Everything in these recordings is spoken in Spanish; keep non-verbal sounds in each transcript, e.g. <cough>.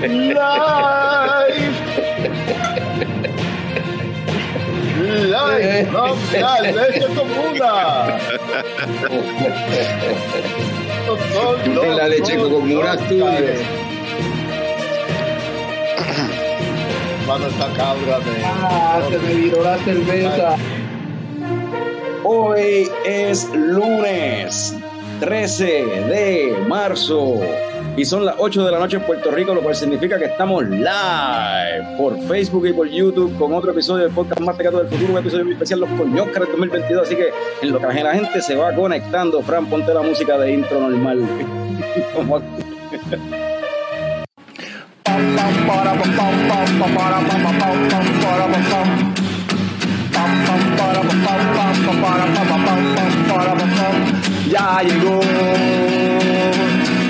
Live from la leche comuna. En la leche comuna tuyo. Mano, esta cabra de. Ah, se me viró la cerveza. Hoy es lunes 13 de marzo y son las 8 de la noche en Puerto Rico, lo cual significa que estamos live por Facebook y por YouTube con otro episodio del podcast Más Tecato del Futuro, un episodio muy especial, los Coñoscares 2022. Así que en lo que la gente se va conectando, Fran, ponte la música de intro normal. <laughs> Ya llegó,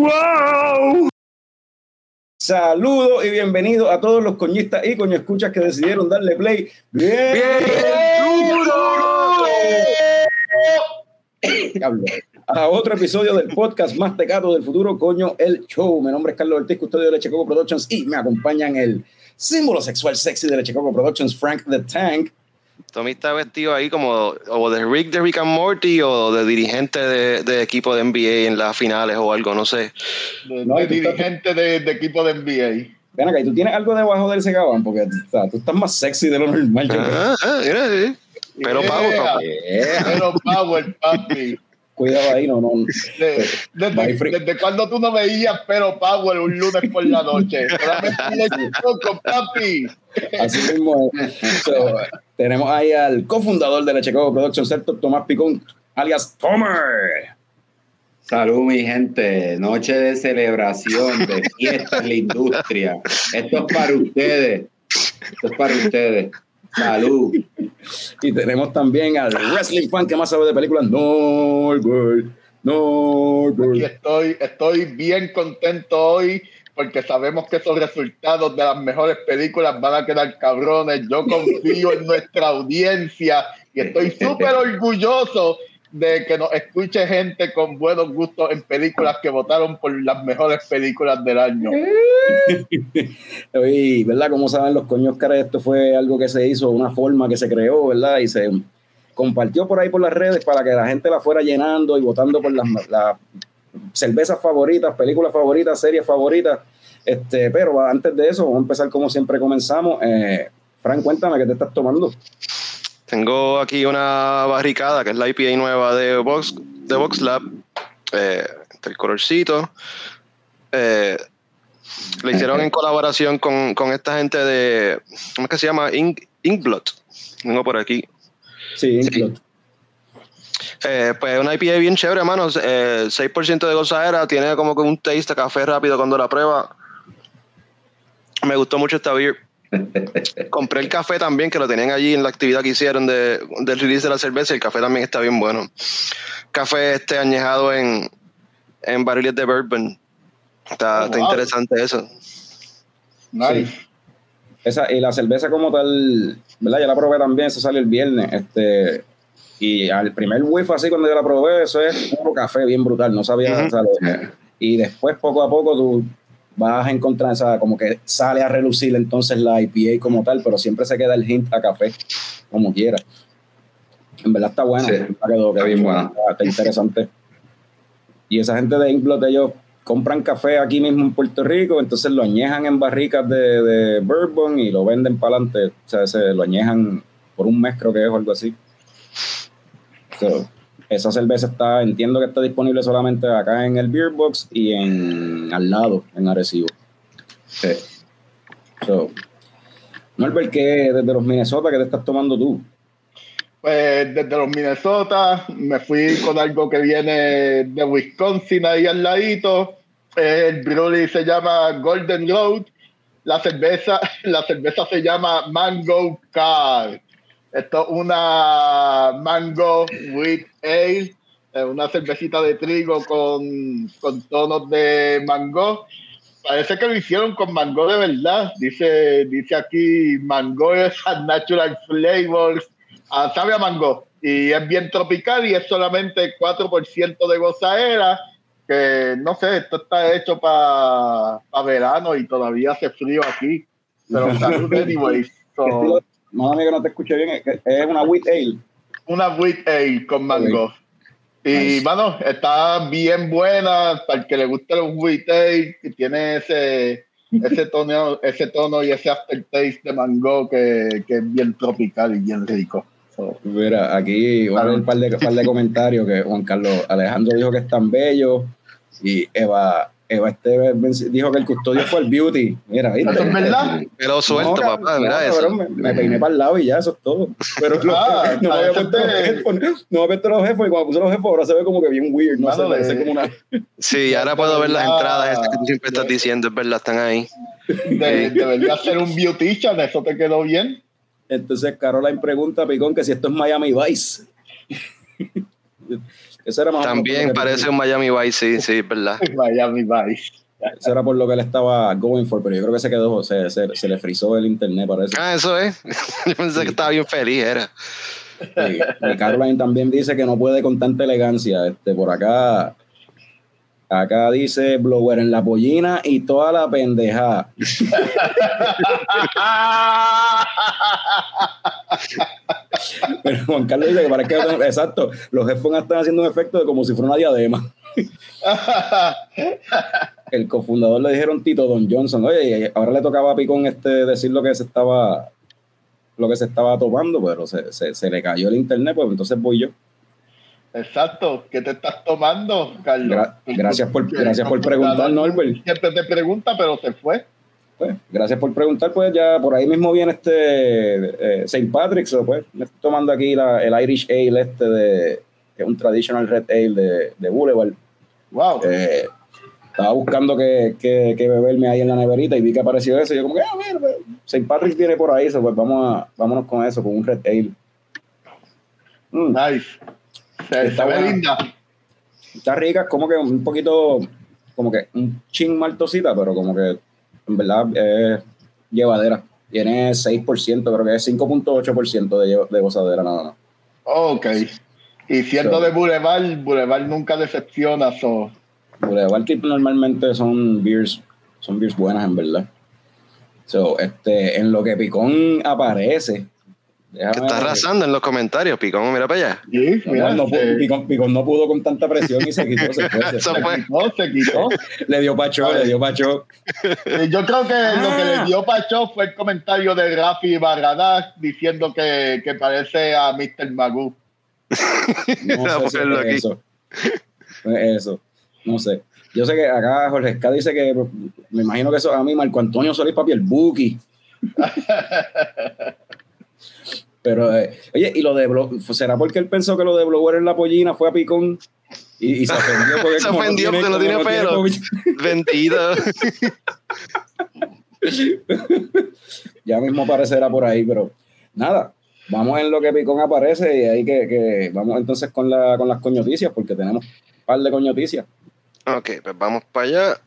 ¡Wow! Saludos y bienvenidos a todos los coñistas y coño escuchas que decidieron darle play. Bien, Diablo. A otro episodio del podcast más tecato del futuro, coño, el show. Mi nombre es Carlos Ortiz, custodio de Leche Coco Productions y me acompañan el símbolo sexual sexy de Leche Coco Productions, Frank the Tank. Tommy está vestido ahí como o de Rick de Rick and Morty o de dirigente de, de equipo de NBA en las finales o algo, no sé. De, No, de dirigente de, de equipo de NBA. Ven acá, ¿y tú tienes algo debajo del segabán? Porque o sea, tú estás más sexy de lo normal. yo creo. Ah, ah, mira, sí. Pero Yeah. pago, papá. Yeah. Pero Power, papi. Cuidado ahí, no, no. De- Bye, desde, desde cuando tú no veías Pero Power un lunes por la noche. Solamente <laughs> papi. Así mismo. es. <laughs> So, tenemos ahí al cofundador de Leche Coco Productions, Héctor Tomás Picón, alias Tomer. Salud, mi gente. Noche de celebración, de fiesta en la industria. Esto es para ustedes. Esto es para ustedes. Salud. Y tenemos también al wrestling fan que más sabe de películas, Norbert. Y Norbert. estoy, estoy bien contento hoy porque sabemos que esos resultados de las mejores películas van a quedar cabrones. Yo confío en nuestra audiencia y estoy súper orgulloso de que nos escuche gente con buenos gustos en películas que votaron por las mejores películas del año. Y, ¿verdad? Como saben los coños caras, esto fue algo que se hizo, una forma que se creó, ¿verdad? Y se compartió por ahí por las redes para que la gente la fuera llenando y votando por las cervezas favoritas, películas favoritas, series favoritas. Este, pero antes de eso, vamos a empezar como siempre comenzamos. Eh, Frank, cuéntame qué te estás tomando. Tengo aquí una barricada que es la IPA nueva de Vox, de Vox Lab. Eh, el colorcito. Eh, hicieron en <laughs> colaboración con, con esta gente de. ¿Cómo es que se llama? Ink, Inkblot. Tengo por aquí. Sí, Sí. Eh, pues una IPA bien chévere, hermano. Eh, 6% de gozadera, tiene como que un taste de café rápido cuando la prueba. Me gustó mucho esta beer. <laughs> Compré el café también, que lo tenían allí en la actividad que hicieron de, del release de la cerveza. y El café también está bien bueno. Café este añejado en, en barriles de bourbon. Está, Oh, está wow. interesante eso. Nice. Esa, y la cerveza como tal, ¿verdad? Ya la probé también, eso sale el viernes. Este, y al primer whiff así cuando yo la probé, eso es puro café bien brutal, no sabía. Sea, lo- y después poco a poco tú vas a encontrar, o sea, como que sale a relucir entonces la IPA como tal, pero siempre se queda el hint a café, como quiera. En verdad está buena, Sí, quedó- está bien buena. Está, está interesante. Y esa gente de Inkblot, ellos compran café aquí mismo en Puerto Rico, entonces lo añejan en barricas de, de bourbon y lo venden para adelante. O sea, se lo añejan por un mes, creo que es o algo así. So, esa cerveza está, entiendo que está disponible solamente acá en el Beer Box y en al lado, en Arecibo. Sí. So, Norbert, ¿qué desde los Minnesota que te estás tomando tú? Pues desde los Minnesota me fui con algo que viene de Wisconsin ahí al ladito. El brewery se llama Golden Road. La cerveza, <laughs> la cerveza se llama Mango Car. Esto es una Mango Wheat Ale, una cervecita de trigo con, con tonos de mango. Parece que lo hicieron con mango de verdad. Dice, dice aquí, mango es natural flavors a, sabe a mango y es bien tropical y es solamente 4% de gozaera, que no sé, esto está hecho para verano y todavía hace frío aquí. Pero <laughs> salud anyways. So, no, amigo, no te escuché bien. Es una wheat ale. Una wheat ale con mango. Y, bueno, está bien buena para el que le guste los wheat ale, que tiene ese, ese, tono, <laughs> ese tono y ese aftertaste de mango que, que es bien tropical y bien rico. Mira, aquí un par de, par de comentarios que Juan Carlos Alejandro dijo que es tan bello y Eva Eva dijo que el custodio fue el beauty. Mira, ¿viste? ¿Eso es verdad? Pero suelto, papá, mira eso. Me, peiné para el lado y ya, eso es todo. Pero ah, no, me puesto los <laughs> headphones, no me había puesto los headphones y cuando puse los headphones ahora se ve como que bien weird, no sé, parece como una... Sí, ahora puedo ver las entradas estas que tú siempre estás diciendo, es verdad, están ahí. debería ser un beautician, eso te quedó bien. Entonces Caroline pregunta a Picón que si esto es Miami Vice. Eso era más También parece un Miami Vice, sí, sí, verdad. <laughs> Miami Vice. Eso era por lo que él estaba going for, pero yo creo que se quedó, se, se, le frizó el internet, parece. Ah, eso es. <laughs> Yo pensé que estaba bien feliz, era. y Caroline también dice que no puede con tanta elegancia. Este, por acá, Acá dice blower en la pollina y toda la pendeja. <laughs> Pero Juan Carlos dice que para que exacto, los headphones están haciendo un efecto de como si fuera una diadema. <laughs> El cofundador le dijeron Tito Don Johnson, oye, ahora le tocaba a Picón este decir lo que se estaba lo que se estaba tomando, pero se, se le cayó el internet, pues entonces voy yo. Exacto, ¿qué te estás tomando, Carlos? gracias por, gracias por preguntar, Norbert. Siempre te pregunta, pero se fue. Pues, gracias por preguntar, pues ya por ahí mismo viene este eh, St. Patrick's, pues me estoy tomando aquí la, el Irish Ale este de, que es un traditional red ale de, de Boulevard. Wow. Eh, estaba buscando que, que, que, beberme ahí en la neverita y vi que apareció eso y yo como que, mira, pues, St. Patrick's viene por ahí, pues vamos a, vámonos con eso, con un red ale. Mm. Nice está, linda. Está rica, como que un poquito, como que un ching maltosita, pero como que en verdad es llevadera. Tiene 6%, creo que es 5.8% de, de gozadera nada más. Ok. Y siendo de Boulevard, Boulevard nunca decepciona. So. Boulevard que normalmente son beers, son beers buenas en verdad. So, este, en lo que Picón aparece, Está arrasando en los comentarios, Picón, mira para allá. Sí, mira, no, Picón, no pudo con tanta presión y se quitó, se fue. Se, quitó, se quitó. le dio pacho, le dio pacho. Yo creo que lo que le ah. dio pacho fue el comentario de Rafi Barradas diciendo que, que parece a Mr. Magoo. no <laughs> sé si eso. eso. No sé. Yo sé que acá Jorge Esca dice que me imagino que eso a mí Marco Antonio Solís Papi el Buki. <laughs> Pero, eh, oye, y lo de ¿será porque él pensó que lo de Blower en la pollina fue a picón? Y, se ofendió porque se ofendió porque no tiene, pelo. Vendido. <laughs> ya mismo aparecerá por ahí, pero nada. Vamos en lo que Picón aparece y ahí que, que vamos entonces con, la, con las coñoticias, porque tenemos un par de coñoticias. Ok, pues vamos para allá.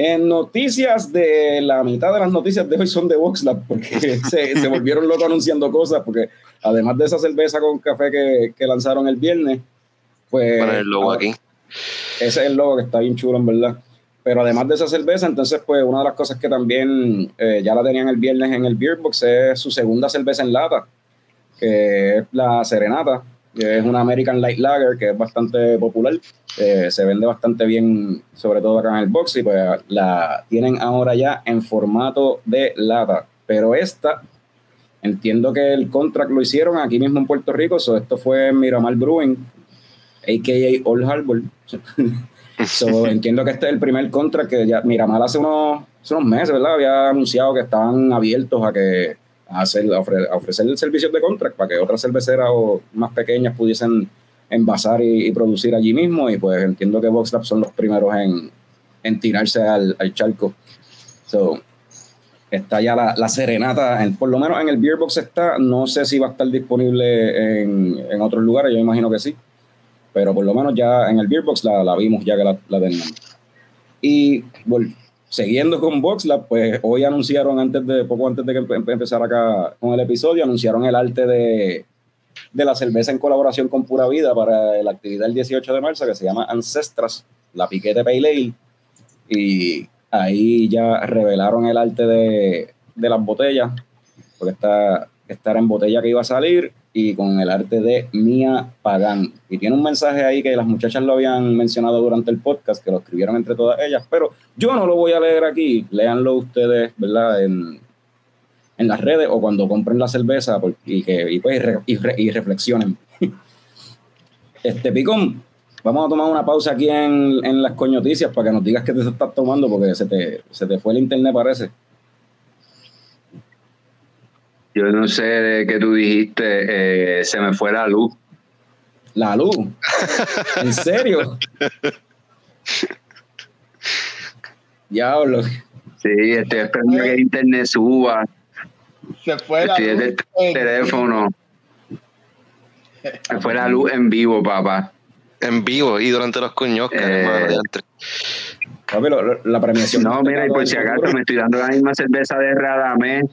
En noticias de la mitad de las noticias de hoy son de VoxLab, porque <laughs> se, volvieron locos anunciando cosas, porque además de esa cerveza con café que, lanzaron el viernes, pues... Poner el logo aquí. Ese es el logo que está bien chulo, en verdad. Pero además de esa cerveza, entonces, pues una de las cosas que también eh, ya la tenían el viernes en el Beer Box es su segunda cerveza en lata, que es la Serenata, que es una American Light Lager que es bastante popular. Eh, se vende bastante bien, sobre todo acá en el box, y pues la tienen ahora ya en formato de lata. Pero esta, entiendo que el contract lo hicieron aquí mismo en Puerto Rico, so esto fue Miramar Brewing. a.k.a. Old Harbor. <laughs> so, <laughs> entiendo que este es el primer contract que ya Miramar hace unos, hace unos meses, ¿verdad? Había anunciado que estaban abiertos a que a, hacer, a ofrecer el servicio de contract para que otras cerveceras o más pequeñas pudiesen envasar y, producir allí mismo. Y pues entiendo que VoxLab son los primeros en, en tirarse al, al charco. So, está ya la, la serenata, en, por lo menos en el Beer Box está, no sé si va a estar disponible en, en, otros lugares, yo imagino que sí, pero por lo menos ya en el Beer Box la, la vimos ya que la, la teníamos. Y bueno, siguiendo con VoxLab, pues hoy anunciaron antes de, poco antes de que empezara acá con el episodio, anunciaron el arte de, de la cerveza en colaboración con Pura Vida para la actividad del 18 de marzo que se llama Ancestras, la piquete Pale Ale. Y ahí ya revelaron el arte de, de las botellas, porque esta, esta era en botella que iba a salir y con el arte de Mia Pagan. Y tiene un mensaje ahí que las muchachas lo habían mencionado durante el podcast, que lo escribieron entre todas ellas, pero yo no lo voy a leer aquí, léanlo ustedes, ¿verdad? En, en las redes o cuando compren la cerveza y, que, y, pues, y reflexionen. <laughs> este Picón, Vamos a tomar una pausa aquí en, en las coñoticias para que nos digas qué te estás tomando, porque se te, se te fue el internet, parece. Yo no sé de qué tú dijiste, eh, se me fue la luz. ¿La luz? <laughs> ¿En serio? Diablo. Sí, estoy esperando que el internet suba. Se fue la luz. el teléfono. Se fue la luz en vivo, papá en vivo y durante los coños. Eh, la premiación. No, mira, y por si acaso me estoy dando la misma cerveza de Radamés.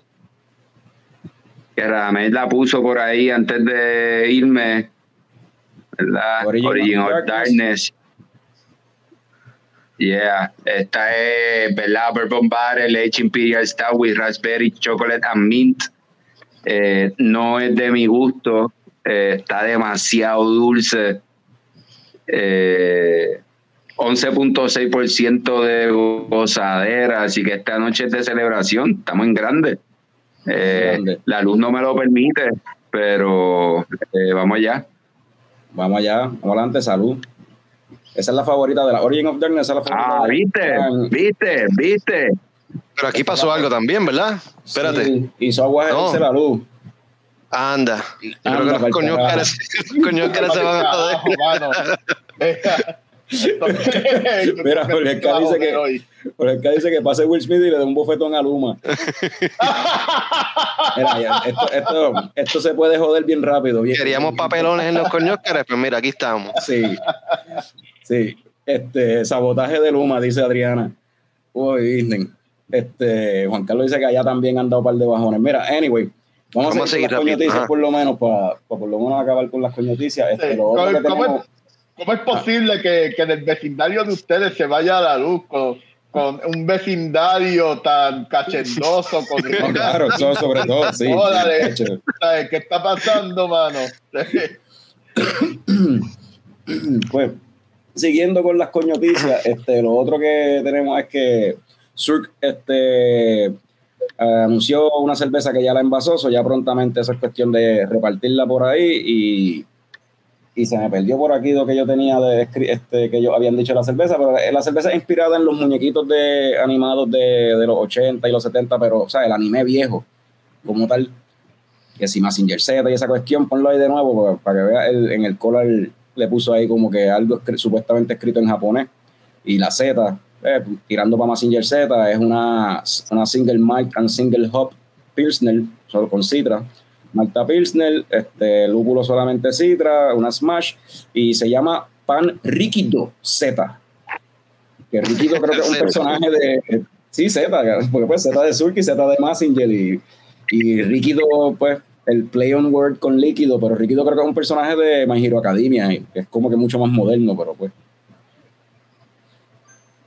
Que Radamés la puso por ahí antes de irme. ¿Verdad? Origin, of Darkness. Yeah, esta es, ¿verdad? Bourbon Barrel, H Imperial Stout with Raspberry, Chocolate and Mint. Eh, no es de mi gusto, eh, está demasiado dulce eh, 11.6% de gozadera, así que esta noche es de celebración, estamos en grande. Eh, la luz no me lo permite, pero eh, vamos allá. Vamos allá, vamos adelante, salud. Esa es la favorita de la Origin of Darkness. ah, viste, viste, viste. Pero aquí pasó algo también, ¿verdad? Espérate. Sí, hizo agua no. la luz. Anda. Yo creo que <laughs> los coños que se van a joder. <laughs> Mira, Jorge dice que Jorge dice que pase Will Smith y le dé un bofetón a Luma. <laughs> mira, esto, esto, esto, se puede joder bien rápido. Queríamos papelones en los coñóscares, pero mira, aquí estamos. Sí, sí. Este, sabotaje de Luma, dice Adriana. Uy, Disney. Este, Juan Carlos dice que allá también han dado un par de bajones. Mira, anyway, Vamos, a seguir con las coñoticias por lo menos, para, por lo menos acabar con las coñoticias. Este, ¿Cómo, es, posible que, que, en el vecindario de ustedes se vaya a la luz con, con un vecindario tan cachendoso? Con claro, eso sobre todo, sí. ¿Qué está pasando, mano? <coughs> pues, siguiendo con las coñoticias, este, lo otro que tenemos es que Surk este, anunció una cerveza que ya la envasó, ya prontamente eso es cuestión de repartirla por ahí y, y se me perdió por aquí lo que yo tenía de este, que ellos habían dicho la cerveza, pero la cerveza es inspirada en los muñequitos de animados de, de los 80 y los 70, pero o sea, el anime viejo como tal, que si Massinger Z y esa cuestión, ponlo ahí de nuevo para, que vea en el color le puso ahí como que algo supuestamente escrito en japonés y la Z eh, tirando para Massinger Z, es una, una single malt and single hop Pilsner, solo con Citra. Malta Pilsner, este, lúpulo solamente Citra, una Smash, y se llama Pan Riquido Z. Que Riquido creo que es un <laughs> personaje de. Sí, Z, porque pues Z de Surk y Z de Massinger, y, y Riquido, pues, el play on word con líquido, pero Riquido creo que es un personaje de My Hero Academia, que es como que mucho más moderno, pero pues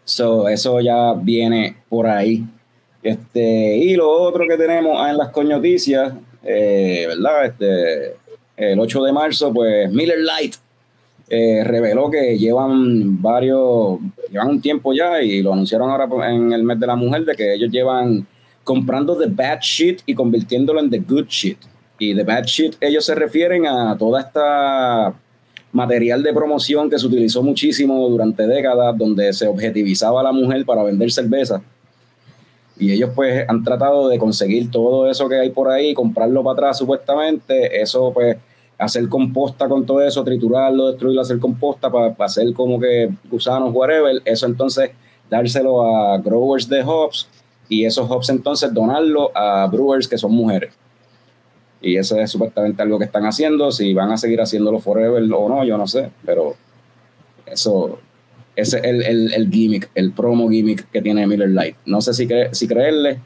So, eso ya viene por ahí. Este, y lo otro que tenemos en las coñoticias, eh, ¿verdad? Este, el 8 de marzo, pues Miller Light eh, reveló que llevan varios, llevan un tiempo ya y lo anunciaron ahora en el mes de la mujer, de que ellos llevan comprando the bad shit y convirtiéndolo en the good shit. Y the bad shit, ellos se refieren a toda esta material de promoción que se utilizó muchísimo durante décadas, donde se objetivizaba a la mujer para vender cerveza. Y ellos pues han tratado de conseguir todo eso que hay por ahí, comprarlo para atrás supuestamente, eso pues hacer composta con todo eso, triturarlo, destruirlo, hacer composta para, hacer como que gusanos, whatever, eso entonces dárselo a growers de hops y esos hops entonces donarlo a brewers que son mujeres. Y eso es supuestamente algo que están haciendo. Si van a seguir haciéndolo forever o no, yo no sé. Pero eso, ese es el, el, gimmick, el promo gimmick que tiene Miller Light. No sé si, si creerle,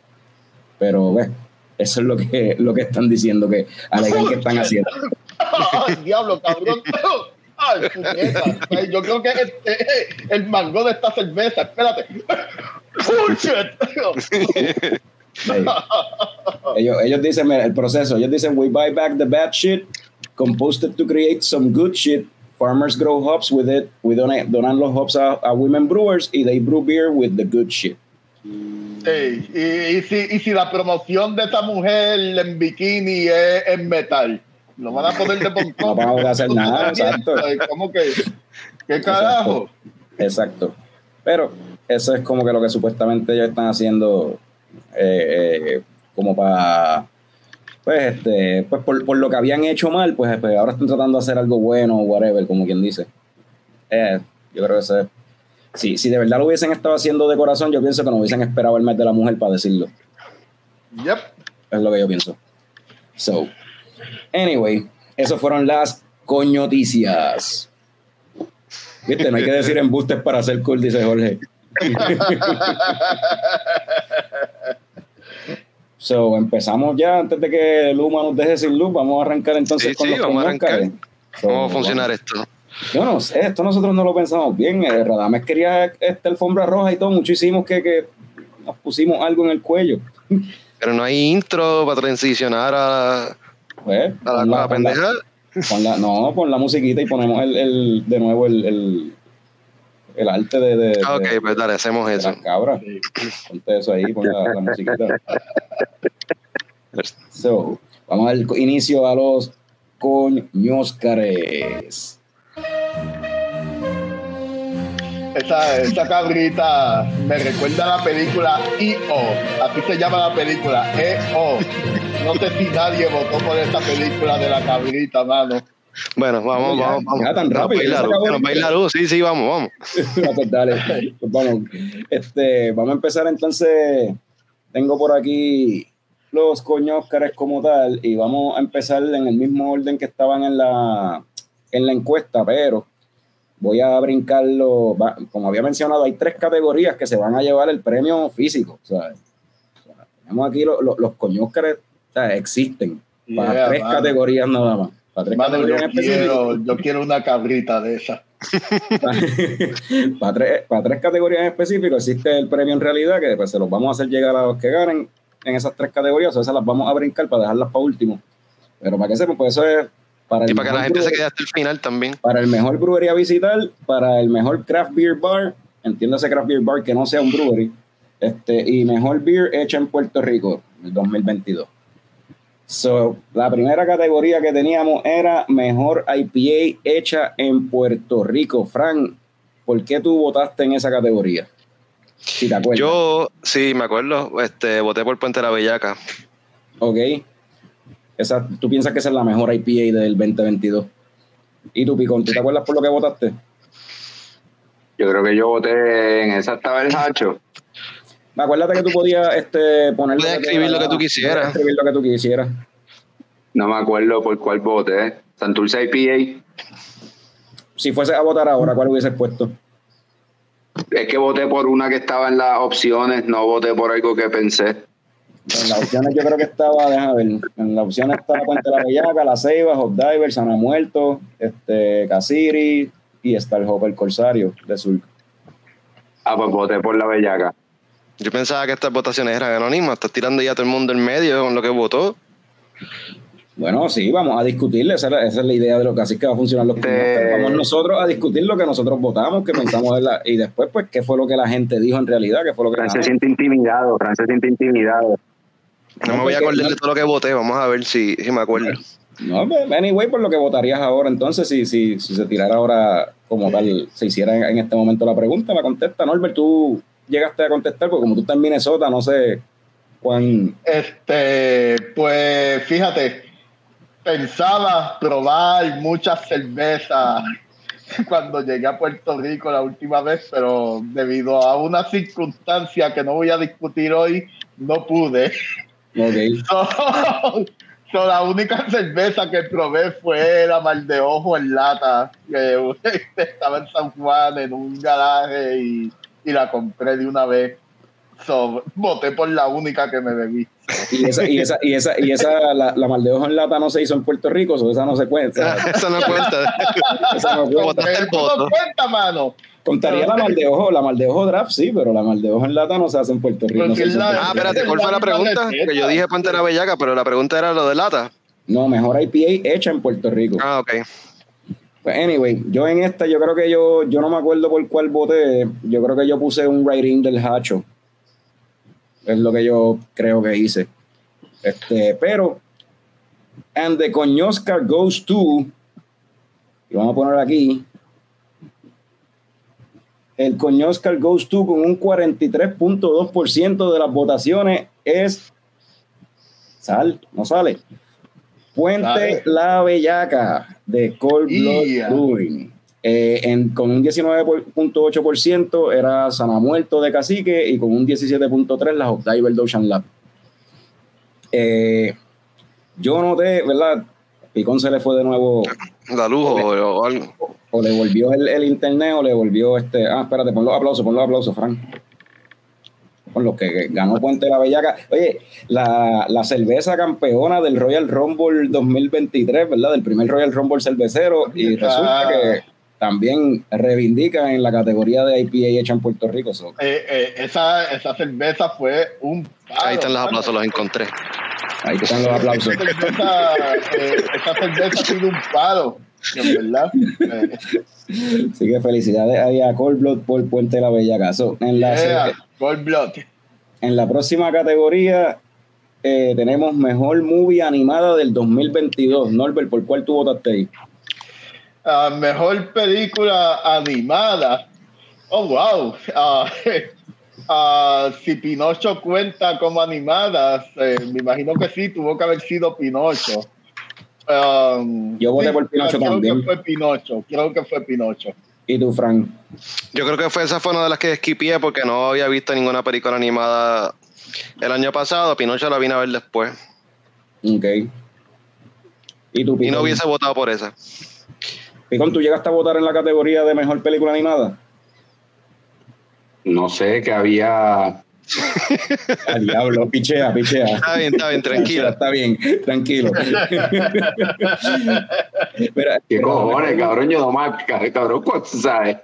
pero ve, eso es lo que, lo que están diciendo que alegan que están haciendo. <laughs> ¡Ay, diablo, cabrón! ¡Ay, Ay, yo creo que este, el mango de esta cerveza, espérate. Ellos, ellos dicen, el proceso, ellos dicen, we buy back the bad shit, compost it to create some good shit, farmers grow hops with it, we donate, donan los hops a, a women brewers y they brew beer with the good shit. Hey, y, y, si, y si la promoción de esta mujer en bikini es en metal, no van a poder de <laughs> por No van a hacer nada, <laughs> exacto. ¿Cómo que? ¿Qué carajo? Exacto. exacto. Pero eso es como que lo que supuestamente ellos están haciendo eh, eh, como para, pues, este, pues por, lo que habían hecho mal, pues, pues, ahora están tratando de hacer algo bueno, whatever, como quien dice. Eh, yo creo que eso si, si de verdad lo hubiesen estado haciendo de corazón, yo pienso que no hubiesen esperado el mes de la mujer para decirlo. Yep. Es lo que yo pienso. So, anyway, esas fueron las coñoticias. Viste, no hay que decir embustes para hacer cool, dice Jorge. <laughs> so, empezamos ya antes de que Luma nos deje sin luz. Vamos a arrancar entonces con los vamos a arrancar. ¿Cómo va a funcionar esto? Yo no sé, esto nosotros no lo pensamos bien. Eh, Radames quería esta alfombra roja y todo. Mucho hicimos que, que nos pusimos algo en el cuello. Pero no hay intro para transicionar a, pues, a la, pendeja. no, pon la musiquita y ponemos el, el de nuevo el, el arte de. de ah, ok, pues dale, hacemos eso. Las cabras. Ponte eso ahí, pon la, la musiquita. So, vamos al inicio a los coñoscares. Esa, esa cabrita me recuerda a la película E.O. Así se llama la película E.O. No sé si nadie votó por esta película de la cabrita, mano. Bueno, vamos, vamos, vamos. Ya tan rápido. Bailar, sí, sí, vamos, vamos. <laughs> pues dale, pues vamos. Este, vamos a empezar entonces. Tengo por aquí los coñóscares como tal y vamos a empezar en el mismo orden que estaban en la, en la encuesta, pero voy a brincarlo. Como había mencionado, hay tres categorías que se van a llevar el premio físico. O sea, tenemos aquí los, los, los coñóscares, o sea, existen para tres categorías nada más yo, quiero, una cabrita de esa. <laughs> para, tres, para tres categorías en específico existe el premio en realidad que pues, se los vamos a hacer llegar a los que ganen en esas tres categorías, o esas las vamos a brincar para dejarlas para último. Pero para que sepan, pues eso es para y para que la gente se quede hasta el final también. Para el mejor brewery a visitar, para el mejor craft beer bar, entiéndase craft beer bar que no sea un brewery, este, y mejor beer hecha en Puerto Rico, el 2022. So, la primera categoría que teníamos era mejor IPA hecha en Puerto Rico. Frank, ¿por qué tú votaste en esa categoría? Si te acuerdas. Yo, sí, me acuerdo. Este, voté por Puente de la Bellaca. Ok. Esa, ¿Tú piensas que esa es la mejor IPA del 2022? ¿Y tú, Picón, ¿tú te acuerdas por lo que votaste? Yo creo que yo voté en esa estaba el Hacho. Acuérdate que tú podías este, poner. Puedes escribir lo que tú quisieras. Escribir lo que tú quisieras. No me acuerdo por cuál voté. Santurce IPA. Si fuese a votar ahora, ¿cuál hubieses puesto? Es que voté por una que estaba en las opciones, no voté por algo que pensé. En las opciones yo creo que estaba, déjame ver, en las opciones estaba Puente la Bellaca, La Ceiba, Hot Diver, Sana Muerto, este, Casiri y está el Hopper Corsario de Sur. Ah, pues voté por La Bellaca. Yo pensaba que estas votaciones eran anónimas. Estás tirando ya todo el mundo en medio con lo que votó. Bueno, sí, vamos a discutirle. Esa, es la idea de lo que así que va a funcionar los Vamos nosotros a discutir lo que nosotros votamos, que pensamos y después, pues, qué fue lo que la gente dijo en realidad, qué fue lo que. Fran se siente intimidado, Fran se siente intimidado. No, me voy a acordar de todo lo que voté, vamos a ver si, si me acuerdo. No, pues, anyway, por lo que votarías ahora, entonces, si, si, si se tirara ahora como tal, se hiciera en, en este momento la pregunta, la contesta. Norbert, tú llegaste a contestar, porque como tú estás en Minnesota, no sé cuán. Este, pues fíjate, pensaba probar muchas cervezas <laughs> cuando llegué a Puerto Rico la última vez, pero debido a una circunstancia que no voy a discutir hoy, no pude. Ok. <laughs> So, so, la única cerveza que probé fue la mal de ojo en lata, que <laughs> estaba en San Juan en un garaje y, y la compré de una vez. So, voté por la única que me bebí. Y esa, y esa, y esa, y esa la, la mal de ojo en lata no se hizo en Puerto Rico, so esa no se cuenta. Eso no cuenta. Esa no cuenta. <laughs> El ¿Tú no cuenta, mano? Contaría la mal de ojo, la mal de ojo draft, sí, pero la mal de ojo en lata no se hace en Puerto Rico. no en la- Ah, espérate, ¿cuál fue la pregunta? Que yo dije Pantera Bellaca, pero la pregunta era lo de lata. No, mejor IPA hecha en Puerto Rico. Ah, ok. Pues anyway, yo en esta, yo creo que yo, yo no me acuerdo por cuál voté. Yo creo que yo puse un writing del Hacho. Es lo que yo creo que hice. Este, pero, and the Coñoscar goes to, y vamos a poner aquí, el Coñoscar goes to con un 43.2% de las votaciones es sal, no sale. Puente Sale. La Bellaca de Cold Blood Yeah. Brewing. Eh, en- con un 19.8% era Sana Muerto de Cacique y con un 17.3% la Hot Diver de Ocean Lab. Eh, yo noté, ¿verdad? Picón se le fue de nuevo, La luz o, o algo. o le volvió el, el internet o le volvió este. Ah, espérate, pon los aplausos, pon los aplausos, Frank. Con los que ganó Puente la Bellaca. Oye, la, la cerveza campeona del Royal Rumble 2023, ¿verdad? Del primer Royal Rumble cervecero. Y resulta Ah. que también reivindica en la categoría de IPA hecha en Puerto Rico. so, Eh, eh, esa, esa cerveza fue un palo, Ahí están los aplausos, los encontré. ahí están los aplausos. Esa cerveza, eh, esa cerveza ha sido un palo, en verdad. Así que felicidades ahí a Cold Blood por Puente la Bellaca. So, en la yeah, Gold Blood. En la próxima categoría eh, tenemos Mejor Movie Animada del 2022. Norbert, ¿por cuál tú votaste ahí? Ah, mejor película animada. Oh, wow. <laughs> Ah, si Pinocho cuenta como animada, eh, me imagino que sí, tuvo que haber sido Pinocho. Um, Yo voté por Pinocho creo también. que fue Pinocho, creo que fue Pinocho. ¿Y tú, Frank? Yo creo que fue, esa fue una de las que esquipié porque no había visto ninguna película animada el año pasado. Pinocho la vine a ver después. Ok. ¿Y tú, Y no hubiese votado por esa. Picón, ¿tú llegaste a votar en la categoría de Mejor Película Animada? No sé, que había. Al diablo, pichea, pichea. Está bien, está bien, tranquila. Está bien, tranquilo. Mira, <laughs> ¿Qué pero- cojones, cabrón? Yo nomás, cabrón, ¿cuánto sabes?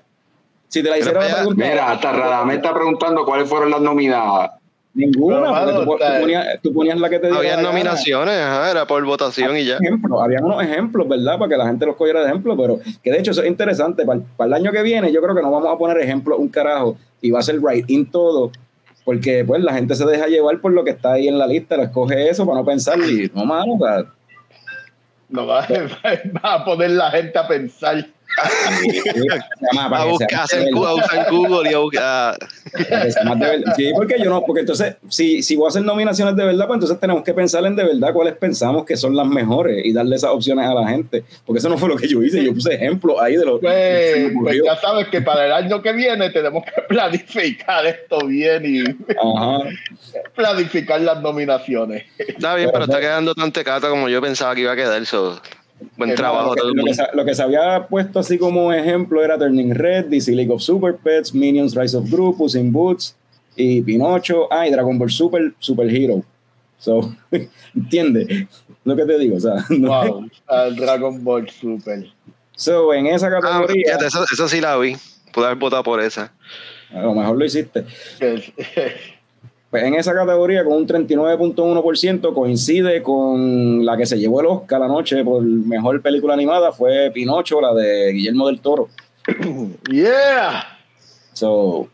Si te la hicieron la pregunta, Mira, hasta Radamé está preguntando cuáles fueron las nominadas. ninguna, Pero, porque mano, tú, ponías, tú ponías la que te Había nominaciones, ajá, era por votación y ya. ejemplos, habían unos ejemplos, ¿verdad? Para que la gente los cogiera de ejemplo, pero que de hecho eso es interesante. Para, para el año que viene, yo creo que no vamos a poner ejemplos un carajo y va a ser right in todo, porque pues la gente se deja llevar por lo que está ahí en la lista, lo escoge eso para no pensar y no, mano, o sea, No va, <laughs> va a poner la gente a pensar. A que buscar, hacer, a usar Google y a buscar. que. <laughs> Sí, porque yo no, porque entonces, si, si voy a hacer nominaciones de verdad, pues entonces tenemos que pensar en de verdad cuáles pensamos que son las mejores y darle esas opciones a la gente, porque eso no fue lo que yo hice, yo puse ejemplos ahí de lo que se Pues, me pues ya sabes que para el año que viene tenemos que planificar esto bien y Ajá. <laughs> planificar las nominaciones. Está bien, pero está quedando tan tecata como yo pensaba que iba a quedar. So, buen Eh, trabajo lo, que, lo que se, lo que se había puesto así como ejemplo era Turning Red, DC League of Super Pets, Minions Rise of Group, Puss in Boots y Pinocho, ah, y Dragon Ball Super, Super Hero. So, <laughs> ¿entiendes lo que te digo? O sea, <laughs> no- Wow, al Dragon Ball Super. so, en esa Ah, categoría, fíjate, esa, esa sí la vi. Pude haber votado por esa. a lo mejor lo hiciste. <laughs> Pues en esa categoría, con un 39.1%, coincide con la que se llevó el Oscar la noche por mejor película animada, fue Pinocho, la de Guillermo del Toro. <clears throat> Yeah. So,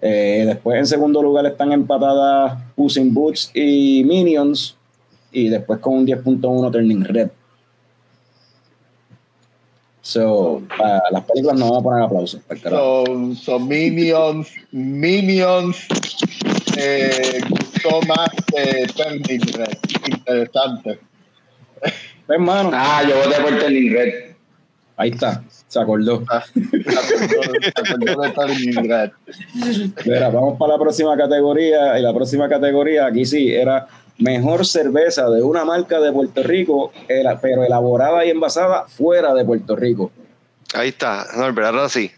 eh, después en segundo lugar están empatadas Puss in Boots y Minions. Y después con un 10.1 Turning Red. So, para las películas no vamos a poner aplausos. para el carajo. So, so Minions, Minions, eh, gustó más eh, Turning Red. Interesante. Hermano, Ah, yo voté por Turning Red. ahí está, se acordó. Ah, se acordó- de. Mira, vamos para la próxima categoría. Y la próxima categoría, aquí sí, era mejor cerveza de una marca de Puerto Rico, era- pero elaborada y envasada fuera de Puerto Rico. Ahí está. No, pero ahora sí.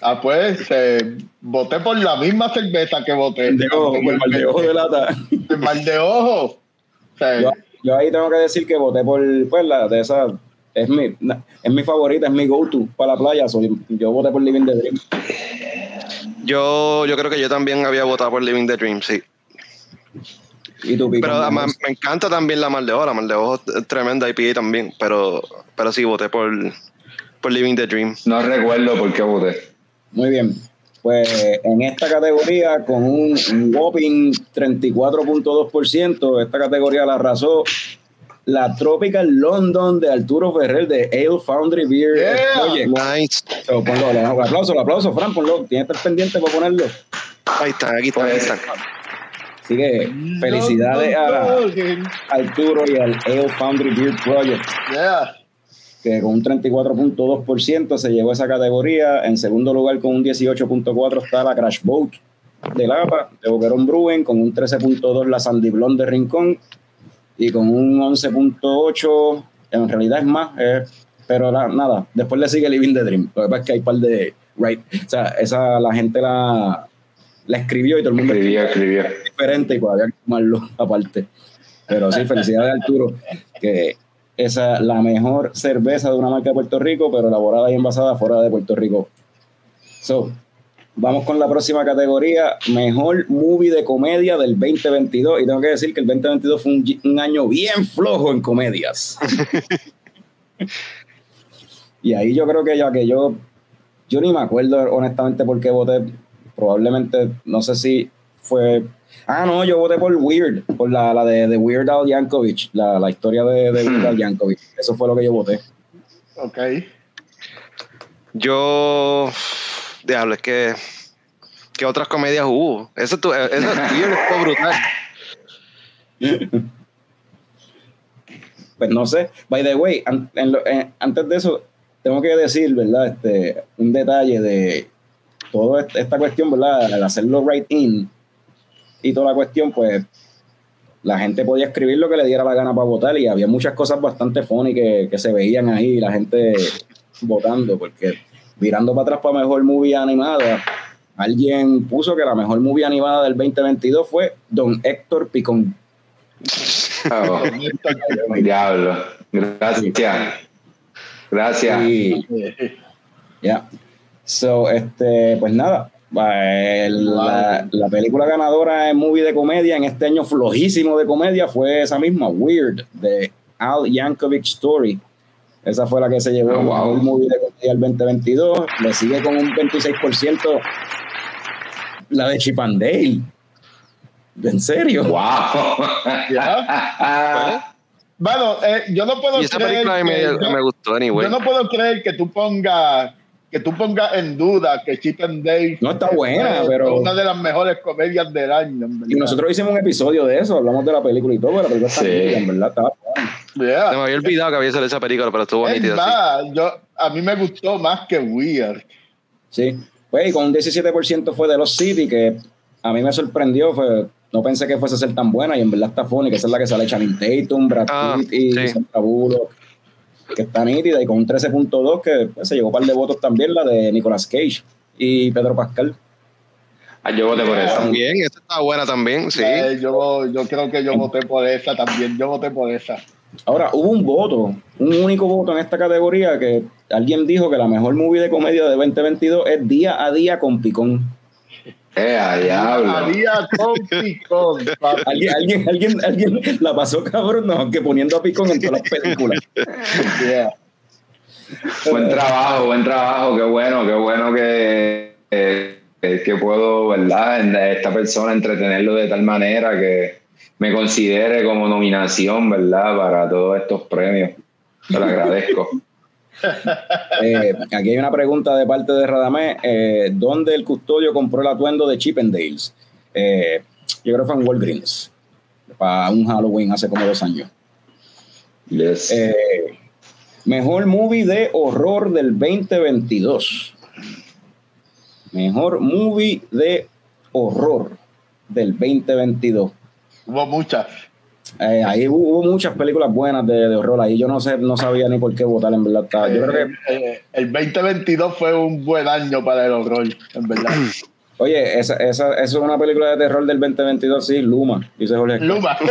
Ah, pues, eh, voté por la misma cerveza que voté. De ojo, por el mal de ojo de lata. <laughs> El mal de ojo. O sea, Yo, yo ahí tengo que decir que voté por pues, la de esa. Es mi, es mi favorita, es mi go-to para la playa. so, yo voté por Living the Dream. Yo, yo creo que yo también había votado por Living the Dream, sí. Y tú, Pico, Pero me encanta también la Mal de Ojo. La Mal de Ojo es tremenda IPA también. Pero, pero sí, voté por, por Living the Dream. No recuerdo por qué voté. Muy bien. Pues en esta categoría, con un whopping 34.2%, esta categoría la arrasó la Tropical London de Arturo Ferrer de Ale Foundry Beer. Yeah. Oye, Nice. so, ponlo, le damos un aplauso, un aplauso, Fran, ponlo. Tienes que estar pendiente para ponerlo. Ahí está, aquí está. Ahí Pues, está. Así que felicidades a Arturo y al Ale Foundry Beer Project. Yeah. Que con un 34.2% se llevó esa categoría. En segundo lugar, con un 18.4% está la Crash Boat de Lapa, de Boquerón Brewing, con un 13.2% la Sandy Blonde de Rincón, y con un 11.8%, en realidad es más, eh, pero la- nada, después le sigue Living the Dream. Lo que pasa es que hay un par de. Right, o sea, esa la gente la, la escribió y todo el mundo Escribía, escribía. diferente y pues había que tomarlo aparte. Pero sí, felicidades Arturo, que esa es la mejor cerveza de una marca de Puerto Rico, pero elaborada y envasada fuera de Puerto Rico. So, vamos con la próxima categoría, mejor movie de comedia del 2022. Y tengo que decir que el 2022 fue un, un año bien flojo en comedias. <laughs> y ahí yo creo que ya que yo, yo ni me acuerdo honestamente por qué voté. Probablemente, no sé si fue. Ah, no, yo voté por Weird, por la, la de, de Weird Al Yankovic, la, la historia de, de Weird Al Yankovic. Eso fue lo que yo voté. Ok. Yo. Diablo, es que. ¿Qué otras comedias hubo? Eso, tu, eso Weird fue brutal. Pues no sé. By the way, an- en lo- en- antes de eso, tengo que decir, ¿verdad? Este, un detalle de toda esta cuestión, ¿verdad? Al hacerlo right in y toda la cuestión, pues la gente podía escribir lo que le diera la gana para votar y había muchas cosas bastante funny que, que se veían ahí, la gente votando, porque mirando para atrás para mejor movie animada, alguien puso que la mejor movie animada del 2022 fue Don Héctor Picón. Oh, diablo. Gracias. Gracias. Ya. So, este, pues nada. La, la película ganadora en movie de comedia en este año flojísimo de comedia fue esa misma, Weird, de Al Yankovic Story. Esa fue la que se llevó Oh, el wow. mejor movie de comedia del 2022. Le sigue con un 26% la de Chip and Dale. ¿En serio? Wow. <laughs> Ya. Bueno, eh, yo no puedo Y esa creer que- me, yo- me gustó, anyway. Yo no puedo creer que tú pongas que tú pongas en duda que Chip and Dale No está buena, es pero- una de las mejores comedias del año. Y nosotros hicimos un episodio de eso, hablamos de la película y todo, pero la película está Sí. bien, en verdad estaba buena. Yeah. Se me había olvidado que había salido esa película, pero estuvo Es nítida. sí. más, yo, a mí me gustó más que Weird. Sí, pues y con un 17% fue de los City, que a mí me sorprendió, fue, no pensé que fuese a ser tan buena y en verdad está funny, que esa es la que sale Channing Tatum, Brad Ah, Pitt y sí. Sandra Bullock, que está nítida y con un 13.2 que pues, se llegó un par de votos también, la de Nicolas Cage y Pedro Pascal. Ah, yo voté por eso. También, esa está buena también, sí. Eh, yo, yo creo que yo voté por esa también. Yo voté por esa. Ahora, hubo un voto, un único voto en esta categoría que alguien dijo que la mejor movie de comedia de 2022 es Día a Día con Picón. Eh, a diablo. Haría con picón. Alguien, alguien, alguien, alguien la pasó cabrón, no, que poniendo a Picón en todas las películas. Yeah. Buen trabajo, buen trabajo. Qué bueno, qué bueno que, eh, que, que puedo, ¿verdad? En- Esta persona entretenerlo de tal manera que me considere como nominación, ¿verdad? Para todos estos premios. Te lo agradezco. <laughs> Eh, aquí hay una pregunta de parte de Radamé. Eh, ¿Dónde el custodio compró el atuendo de Chippendales? Eh, yo creo que fue en Walgreens. Para un Halloween hace como dos años. Yes. Eh, mejor movie de horror del 2022. Mejor movie de horror del 2022. Hubo muchas. Eh, ahí hubo, hubo muchas películas buenas de, de horror. Ahí yo no sé, no sabía ni por qué votar, en verdad. Estaba- Yo creo que, Eh, el 2022 fue un buen año para el horror, en verdad. <clears throat> oye, esa, esa, esa es una película de terror del 2022, sí, Luma, dice Jorge. Luma. <laughs>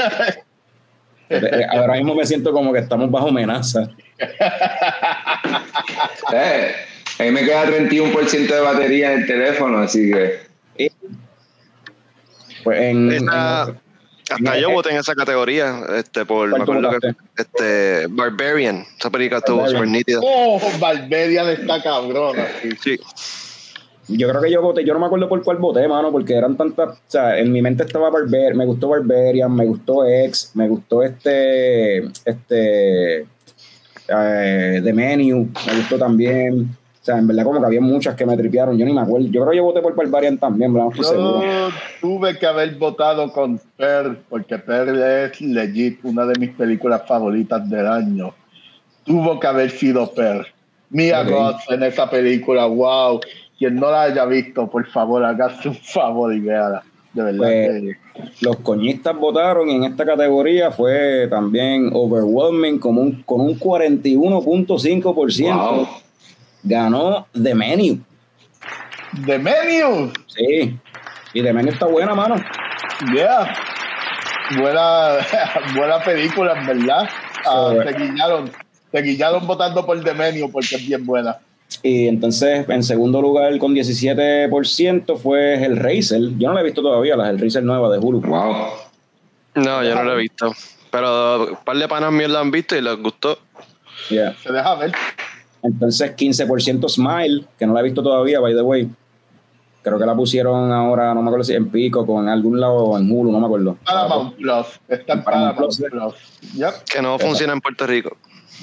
Eh, Ahora mismo me siento como que estamos bajo amenaza. <laughs> Eh, ahí me queda 31% de batería en el teléfono, así que. Pues en, Esa- en- hasta yo voté en esa categoría, este, por, me ¿Cuál tú acuerdo que, este, Barbarian, esa película estuvo Barbarian. súper nítida. Oh, Valverian está cabrona. sí. Sí. Yo creo que yo voté, yo no me acuerdo por cuál voté, mano, porque eran tantas, o sea, en mi mente estaba Barber, me gustó Barbarian, me gustó X, me gustó este, este, eh, The Menu, me gustó también, sea, en verdad como que había muchas que me tripearon, yo ni me acuerdo, yo creo que yo voté por Barbarian también, ¿verdad? No estoy seguro. Yo tuve que haber votado con Per, porque Per es legit una de mis películas favoritas del año. Tuvo que haber sido Per. Mia Ok. Goth en esa película, wow. Quien no la haya visto, por favor, hágase un favor y véala. De verdad. Pues, que- Los coñistas votaron y en esta categoría fue también overwhelming con un, con un 41.5%. Wow. Ganó The Menu. The Menu. Sí. Y The Menu está buena, mano. Yeah. Buena, <laughs> buena película, en verdad. Ah, Sí. se guiñaron. Se guiñaron votando por The Menu porque es bien buena. Y entonces, en segundo lugar, con 17%, fue Hellraiser. Yo no la he visto todavía, la Hellraiser nueva de Hulu. Wow. No, yo no lo he visto. Pero un par de panas míos la han visto y les gustó. Yeah. Se deja ver. Entonces, 15% Smile, que no la he visto todavía, by the way. Creo que la pusieron ahora, no me acuerdo si en Pico, con algún lado o en Hulu, no me acuerdo. Paramount Plus. Está en Paramount Plus. Yep. Que no funciona en Puerto Rico.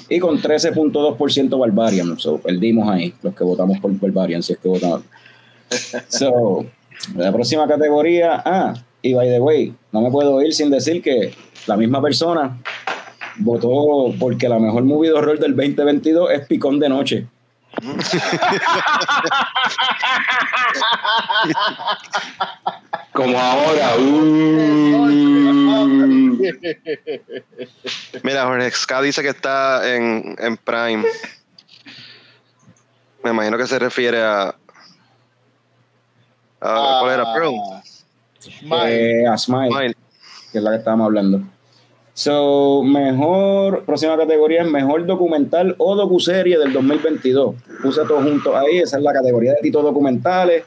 Y con 13.2% Barbarian. So, perdimos ahí, los que votamos por Barbarian, si es que votamos. <laughs> So, la próxima categoría. Ah, y by the way, no me puedo ir sin decir que la misma persona votó porque la mejor movie de horror del 2022 es Picón de Noche. Como ahora. uh. Mira, Jorge Ska dice que está en, en Prime. Me imagino que se refiere a. a ¿Cuál era? Pearl. Smile. Eh, a Smile, Smile. que es la que estábamos hablando. So, mejor, próxima categoría es mejor documental o docuserie del 2022. Puse todo junto ahí, esa es la categoría de Tito Documentales.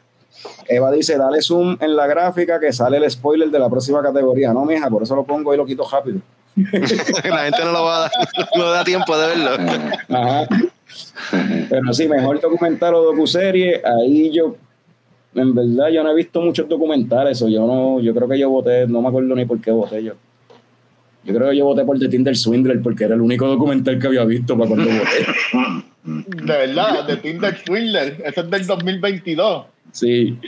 Eva dice, dale zoom en la gráfica que sale el spoiler de la próxima categoría. No, mija, por eso lo pongo y lo quito rápido. <laughs> La gente no lo va a dar, no da tiempo de verlo. Ajá. Pero sí, mejor documental o docuserie, ahí yo, en verdad, yo no he visto muchos documentales, o yo no, yo creo que yo voté, no me acuerdo ni por qué voté yo. Yo creo que yo voté por The Tinder Swindler porque era el único documental que había visto para cuando voté. <laughs> De verdad, de Tinder Swindler. Ese es del 2022. Sí.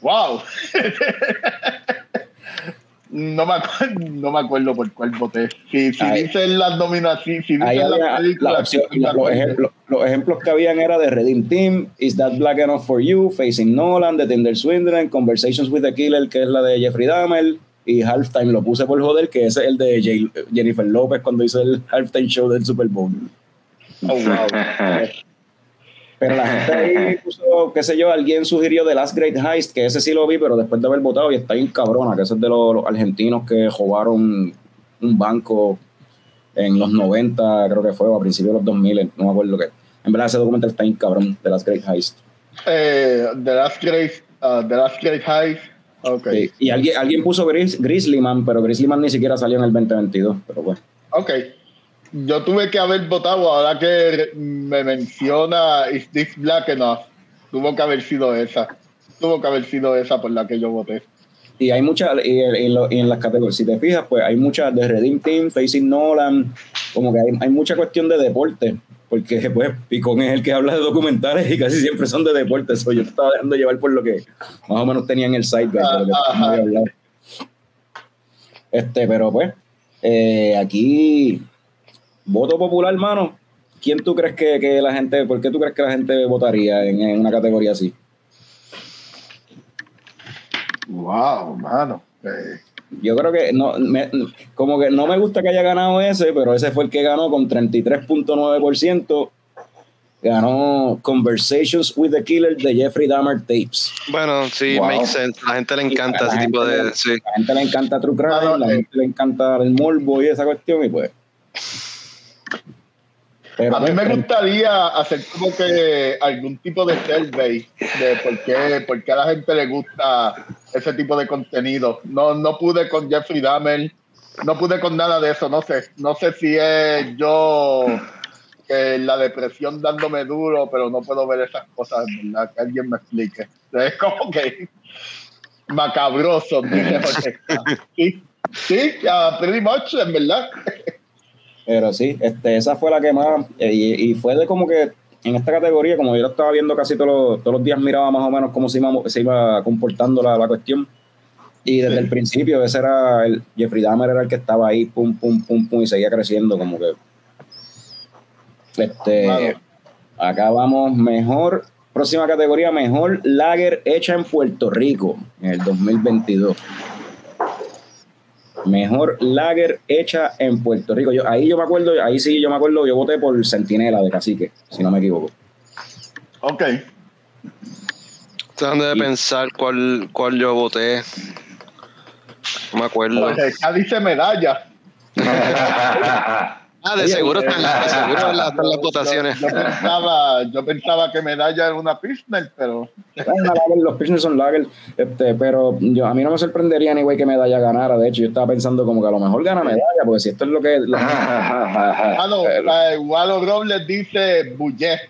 ¡Wow! <laughs> no, me acuerdo, no me acuerdo por cuál voté. Si, si dicen las nominaciones, si dicen las la películas. los, ejemplos, los ejemplos que habían era de Redeem Team, Is That Black Enough for You, Facing Nolan, The Tinder Swindler, Conversations with the Killer, que es la de Jeffrey Dahmer, y Halftime lo puse por joder, que ese es el de J- Jennifer López cuando hizo el Halftime Show del Super Bowl. Oh, wow. <laughs> Pero la gente ahí puso, qué sé yo, alguien sugirió The Last Great Heist, que ese sí lo vi, pero después de haber votado y está bien cabrona, que ese es de los, los argentinos que robaron un banco en los 90, creo que fue, o a principios de los 2000, no me acuerdo qué. En verdad ese documental está bien cabrón, The Last Great Heist. Eh, The Last Great, uh, The Last Great Heist. Ok. Sí, Y alguien, alguien puso Gris, Grizzly Man, pero Grizzly Man ni siquiera salió en el 2022, pero bueno. Ok. Yo tuve que haber votado ahora que me menciona Is This Black Enough. Tuvo que haber sido esa. Tuvo que haber sido esa por la que yo voté. Y hay muchas, y, y lo- y en las categorías, si te fijas, pues hay muchas de Redeem Team, Facing Nolan, como que hay, hay mucha cuestión de deporte. Porque pues Picón es el que habla de documentales y casi siempre son de deportes. So, yo estaba dejando llevar por lo que más o menos tenía en el site. Este, pero pues, eh, aquí, voto popular, hermano. ¿Quién tú crees que, que, la gente, por qué tú crees que la gente votaría en, en una categoría así? Wow, mano. Eh, yo creo que no, me, como que no me gusta que haya ganado ese, pero ese fue el que ganó con 33.9%. Ganó Conversations with the Killer de Jeffrey Dahmer Tapes. Bueno, sí, wow. makes sense. La gente le encanta ese tipo de. Le, sí. La gente le encanta True Crime, la eh. gente le encanta el morbo y esa cuestión, y pues. Pero, a mí me gustaría hacer como que algún tipo de survey de por qué, por qué a la gente le gusta ese tipo de contenido. No, no pude con Jeffrey Dahmer, no pude con nada de eso, no sé. No sé si es yo la depresión dándome duro, pero no puedo ver esas cosas, ¿verdad? Que alguien me explique. Es como que macabroso, dice. Sí, sí, uh, pretty much, en verdad. Pero sí, este, esa fue la que más, eh, y, y, fue de como que en esta categoría, como yo lo estaba viendo casi todos los, todos los días, miraba más o menos cómo se iba, se iba comportando la, la cuestión. Y desde sí. el principio, ese era el Jeffrey Dahmer, era el que estaba ahí, pum, pum, pum, pum, y seguía creciendo, como que. Este, claro. Acá vamos, mejor, próxima categoría, mejor lager hecha en Puerto Rico en el 2022. Mejor lager hecha en Puerto Rico. Yo, ahí yo me acuerdo, ahí sí yo me acuerdo, yo voté por Centinela de Cacique, si no me equivoco. Ok. Tratando de pensar cuál, cuál yo voté. No me acuerdo. Pues ya dice medalla. <laughs> ah, de seguro están de seguro <laughs> las, están las votaciones. Yo, yo, pensaba, yo pensaba que medalla era una Pilsner, pero. los Pilsner son lager, este, pero yo, a mí no me sorprendería ni güey que medalla ganara. De hecho, yo estaba pensando como que a lo mejor gana medalla, porque si esto es lo que. Lo... ah, <laughs> no, Walo Robles dice Bullet.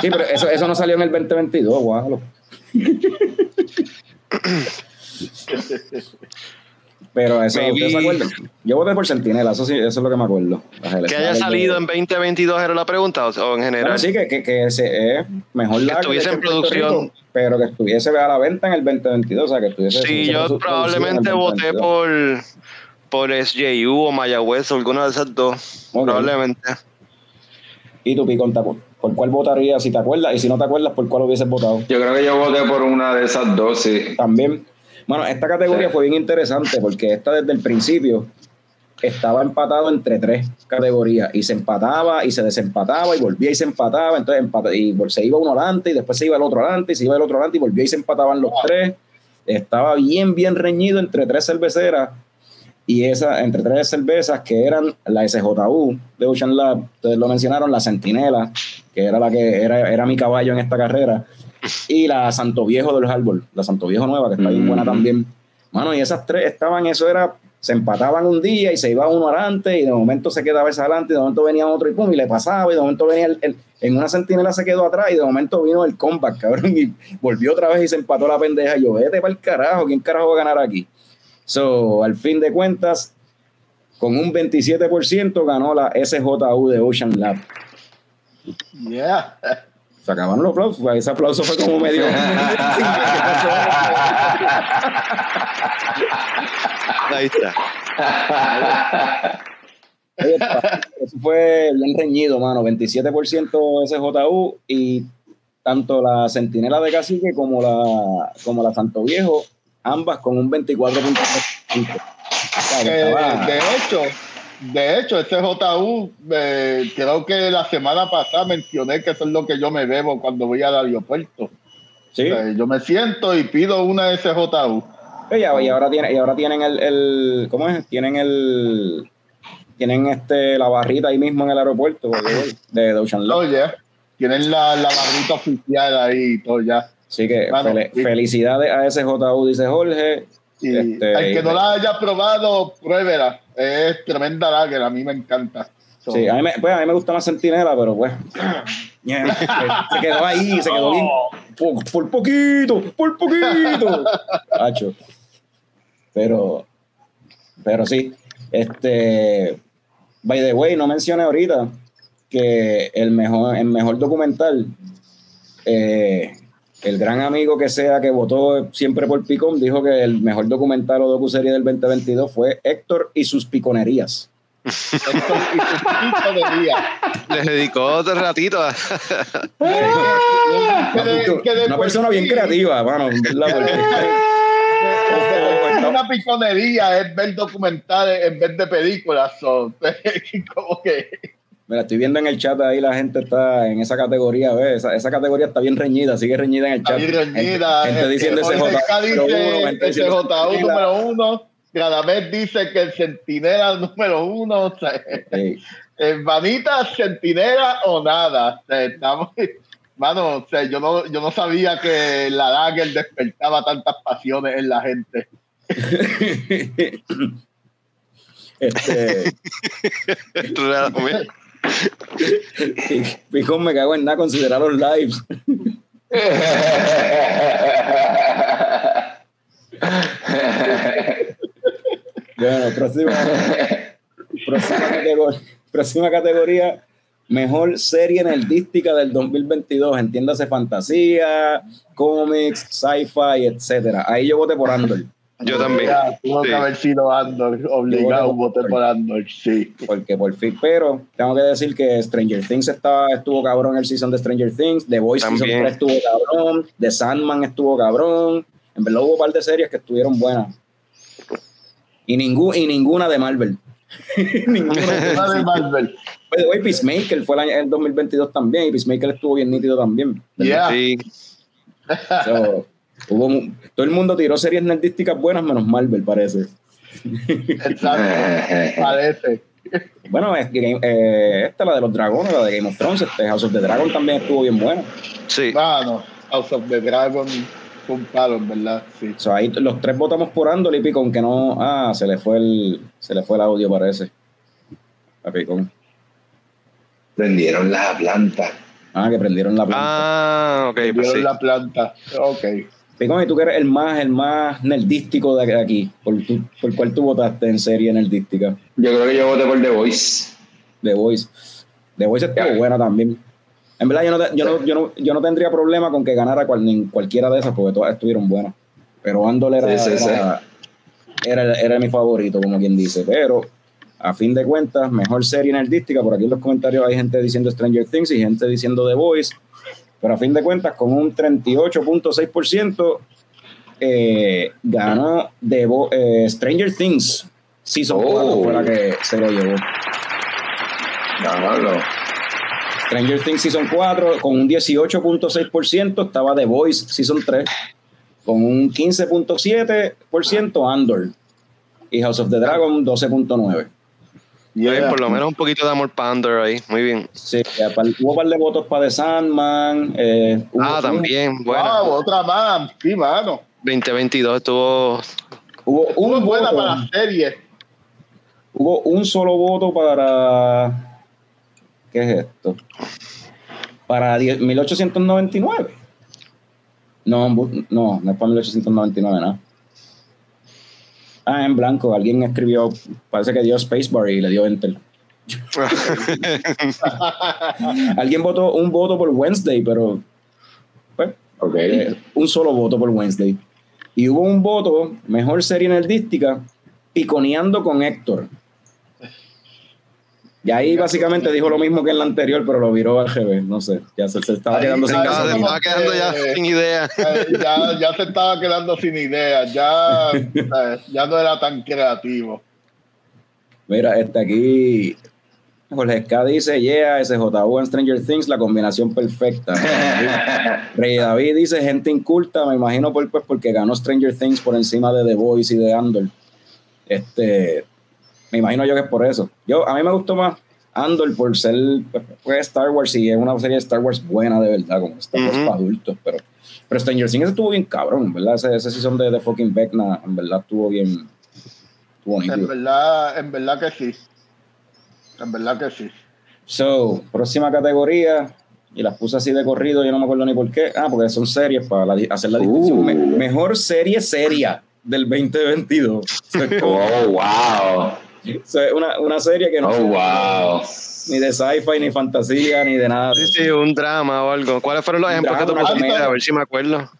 sí, pero eso, eso no salió en el 2022, Walo. <laughs> Pero eso, ¿ustedes se acuerdan? Yo voté por Centinela, eso sí, eso es lo que me acuerdo. Que haya salido en 2022 era la pregunta, o en general. Bueno, sí, que, que, que ese es mejor que estuviese en producción. Rico, pero que estuviese a la venta en el 2022, o sea, que estuviese. Sí, yo probablemente voté por, por SJU o Mayagüez, o alguna de esas dos. Okay. Probablemente. ¿Y tú, Picón, por, por cuál votarías si te acuerdas? Y si no te acuerdas, ¿por cuál hubieses votado? Yo creo que yo voté por una de esas dos, sí. También. Bueno, esta categoría sí. fue bien interesante porque esta desde el principio estaba empatado entre tres categorías y se empataba y se desempataba y volvía y se empataba, entonces empata, y se iba uno adelante y después se iba el otro adelante y se iba el otro adelante y volvía y se empataban los tres. Estaba bien, bien reñido entre tres cerveceras y esa, entre tres cervezas que eran la SJU de Ocean Lab, ustedes lo mencionaron, la Centinela, que era la que era, era mi caballo en esta carrera y la Santo Viejo de los Árboles, la Santo Viejo Nueva, que está bien buena también. Mano, y esas tres estaban, eso era, se empataban un día y se iba uno adelante y de momento se quedaba ese adelante y de momento venía otro y pum, y le pasaba y de momento venía el, el, en una centinela se quedó atrás y de momento vino el comeback, cabrón, y volvió otra vez y se empató la pendeja. Y yo, vete para el carajo, ¿quién carajo va a ganar aquí? So, al fin de cuentas, con un 27% ganó la SJU de Ocean Lab. Yeah. Se acabaron los aplausos. Ese aplauso fue como medio. <laughs> Ahí está. Eso fue bien reñido, mano. 27% SJU y tanto la Centinela de Cacique como la, como la Santo Viejo, ambas con un 24.5%. Eh, de hecho, de hecho, ese JU, eh, creo que la semana pasada mencioné que eso es lo que yo me bebo cuando voy al aeropuerto. ¿Sí? O sea, yo me siento y pido una SJU. Y, ahora, tiene, y ahora tienen el, el, ¿cómo es? Tienen el, tienen este, la barrita ahí mismo en el aeropuerto de, de Ocean Lab. Oh, yeah. Tienen la, la barrita oficial ahí y todo ya. Así que bueno, fel y, felicidades a ese JU, dice Jorge. Y este, al que no la haya probado, pruébela. Es tremenda lager, a mí me encanta. So. Sí, a mí, me, pues, a mí me gusta más Centinela, pero pues. <laughs> Yeah, se quedó ahí, se quedó bien. Por, por poquito, por poquito. <laughs> Hacho. Pero. Pero sí. Este. By the way, no mencioné ahorita que el mejor, el mejor documental, eh, el gran amigo que sea que votó siempre por Picón, dijo que el mejor documental o docuserie del 2022 fue Héctor y sus piconerías. Héctor y sus piconerías. Les dedicó otro ratito. a- Que de- que de Una persona bien creativa, <laughs> Es una piconería, es ver documentales en vez de películas. son <laughs> como que Mira, estoy viendo en el chat ahí la gente está en esa categoría, ¿ves? Esa, esa categoría está bien reñida, sigue reñida en el chat. Está bien reñida. Gente, diciendo número uno, dice gente diciendo JU Centinela. número uno. Radamés dice que el centinela número uno. O sea, Sí. eh, Vanita, centinela o nada. O sea, estamos, mano, o sea, yo no, yo no sabía que la Dagger despertaba tantas pasiones en la gente. <laughs> este, <laughs> Picón, me cago en nada, considerar los lives. Bueno, próxima, próxima, categoría, próxima categoría, mejor serie nerdística del 2022, entiéndase fantasía, cómics, sci-fi, etcétera. Ahí yo voté por Andor, Yo también. Ya, tuvo Sí. que haber sido Andor, obligado, voté voté por- Andor, sí. porque por fin, pero tengo que decir que Stranger Things estaba, estuvo cabrón el season de Stranger Things, The Voice season También. 3 estuvo cabrón, The Sandman estuvo cabrón, en verdad hubo un par de series que estuvieron buenas. Y, ningú- y ninguna de Marvel. <laughs> ninguna de Marvel. By the way, Peacemaker fue el, año, el 2022 también, y Peacemaker estuvo bien nítido también. ¿verdad? Yeah. Sí. So, hubo todo el mundo tiró series nerdísticas buenas, menos Marvel, parece. Exacto, <laughs> parece. Bueno, es eh, esta, la de los dragones, la de Game of Thrones, este House of the Dragon también estuvo bien buena. Sí. Mano, House of the Dragon fue un palo, en verdad, sí. So, ahí los tres votamos por Andor y Picón, que no. Ah, se le fue el, se le fue el audio, parece. A Picón. Prendieron la planta. Ah, que prendieron la planta. Ah, ok, pues sí. la planta. Ok. Picón, y tú que eres el más, el más nerdístico de aquí, ¿por, tu- por cuál tú votaste en serie nerdística? Yo creo que yo voté por The Voice. The Voice. The Voice estuvo Ya. buena también. En verdad, yo no, te- yo, no, yo, no, yo no tendría problema con que ganara cual, ni cualquiera de esas, porque todas estuvieron buenas. Pero Andor era, Sí, sí, sí. era, era, era mi favorito, como quien dice. Pero, a fin de cuentas, mejor serie nerdística. Por aquí en los comentarios hay gente diciendo Stranger Things y gente diciendo The Voice. Pero a fin de cuentas, con un 38.6%, eh, ganó Vo- eh, Stranger Things. Season Oh. 4 fue la que se lo llevó. Diablo. Stranger Things Season 4 con un 18.6%, estaba The Voice Season 3 con un 15.7% Andor y House of the Dragon 12.9%. Bien, por lo menos un poquito de amor para ahí. Muy bien. Sí, hubo un par de votos para The Sandman. eh, Ah, también. Bueno, Wow, otra más. Sí, mano. 2022 estuvo. Hubo Muy un, buena voto, para la serie. hubo un solo voto para. ¿Qué es esto? Para 10 1899. No, no, no es para 1899, ¿no? Ah, en blanco. Alguien escribió, parece que dio Spacebar y le dio Enter. <laughs> Alguien votó un voto por Wednesday, pero pues, eh, un solo voto por Wednesday. Y hubo un voto, mejor serie nerdística, piconeando con Héctor. Y ahí básicamente dijo lo mismo que en la anterior, pero lo viró al revés. No sé, ya se, se estaba Ahí- quedando sin ahí- se gasolina. estaba quedando ya Eh, sin idea. Eh, ya, ya se estaba quedando sin ideas. Ya, <laughs> eh, ya no era tan creativo. Mira, este aquí. Jorge K dice, yeah, SJU en Stranger Things, la combinación perfecta. <laughs> Rey David dice, gente inculta, me imagino por, pues, porque ganó Stranger Things por encima de The Voice y de Andor. Este, me imagino yo que es por eso. Yo, a mí me gustó más Andor por ser pues, Star Wars y es una serie de Star Wars buena de verdad, como Star Wars para adultos, pero, pero Stranger Things estuvo bien cabrón, ¿verdad? Ese, ese season de, de fucking Vecna, en verdad estuvo bien, estuvo En verdad, en verdad que sí. En verdad que sí. So, próxima categoría, y las puse así de corrido, yo no me acuerdo ni por qué. Ah, porque son series para la hacer la distinción. Uh. Me- mejor serie seria del 2022. So, es como- Oh, wow. <laughs> una, una serie que no Oh, wow. ni de sci-fi, ni fantasía, ni de nada. Sí, sí, un drama o algo. ¿Cuáles fueron los Un ejemplos que tú drama, pusiste? una A ver si me acuerdo.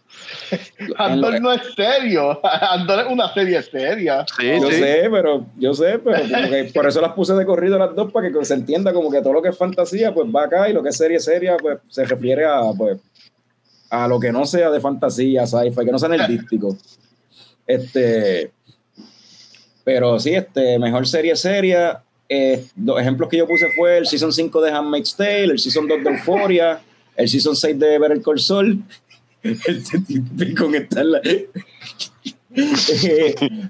<laughs> Andor no es serio. <laughs> Andor es una serie seria. Sí, Yo sí. sé, pero yo sé, pero como que por eso las puse de corrido las dos para que se entienda como que todo lo que es fantasía pues va acá y lo que es serie seria pues se refiere a pues a lo que no sea de fantasía, sci-fi, que no sea nerdístico. Este, pero sí, este, mejor serie seria. eh, los ejemplos que yo puse fue el Season 5 de Handmaid's Tale, el Season 2 de Euphoria, el Season 6 de Better Call Saul. <laughs> El con está en la- Eh, <laughs>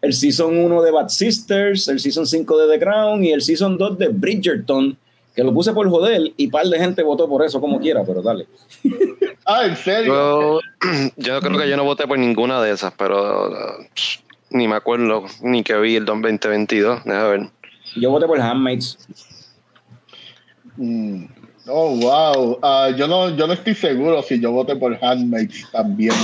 el Season 1 de Bad Sisters, el Season 5 de The Crown y el Season 2 de Bridgerton, que lo puse por joder y par de gente votó por eso como quiera, pero dale. Ah, ¿en serio? Yo, <clears throat> yo creo que yo no voté por ninguna de esas, pero uh, ni me acuerdo ni que vi el 2022. Déjame ver. Yo voté por Handmaids. Mm. Oh, wow. Ah, yo, no, yo no estoy seguro si yo voté por Handmaids también.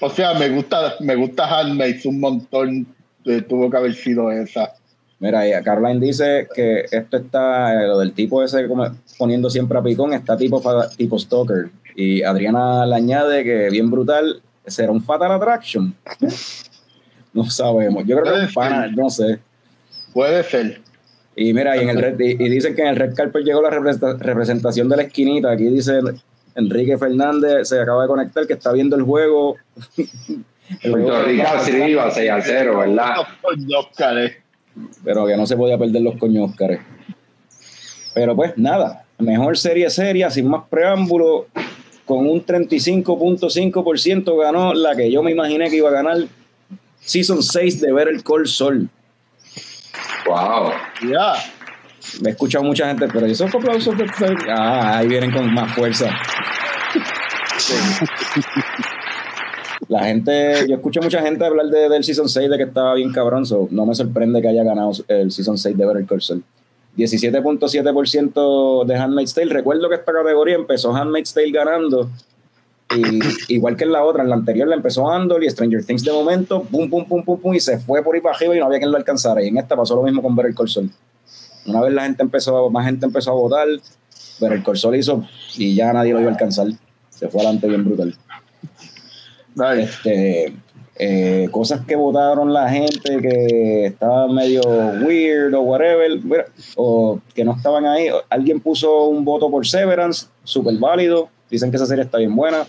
O sea, me gusta, me gusta Handmaids un montón. Eh, tuvo que haber sido esa. Mira, Caroline dice que esto está, eh, lo del tipo ese como poniendo siempre a picón, está tipo, tipo Stalker. Y Adriana le añade que bien brutal, será un Fatal Attraction. No sabemos. Yo creo que es un pana, no sé. Puede ser. Y mira, y, en el red, y, y dicen que en el Red Carpet llegó la representa- representación de la esquinita. Aquí dice Enrique Fernández, se acaba de conectar, que está viendo el juego. <laughs> El Puerto Rico arriba, 6 a 0, ¿verdad? Los coño, Óscares. pero que no se podía perder los coños Óscares. Pero pues nada, mejor serie seria, sin más preámbulo, con un 35.5% ganó la que yo me imaginé que iba a ganar Season 6 de Ver el Call Sol. Wow. Ya. Me he escuchado mucha gente, pero esos aplausos de Ah, ahí vienen con más fuerza. La gente, yo escucho mucha gente hablar de, del Season 6 de que estaba bien cabrón, so no me sorprende que haya ganado el Season 6 de Better Call Saul. 17.7% de Handmaid's Tale. Recuerdo que esta categoría empezó Handmaid's Tale ganando. Y igual que en la otra, en la anterior la empezó Andor y Stranger Things de momento, pum, pum, pum, pum, pum, y se fue por ahí para arriba y no había quien lo alcanzara. Y en esta pasó lo mismo con Better Call Saul. Una vez la gente empezó, más gente empezó a votar, pero el Corsol hizo y ya nadie lo iba a alcanzar. Se fue adelante bien brutal. Este, eh, cosas que votaron la gente que estaban medio weird o whatever, o que no estaban ahí. Alguien puso un voto por Severance, súper válido. Dicen que esa serie está bien buena.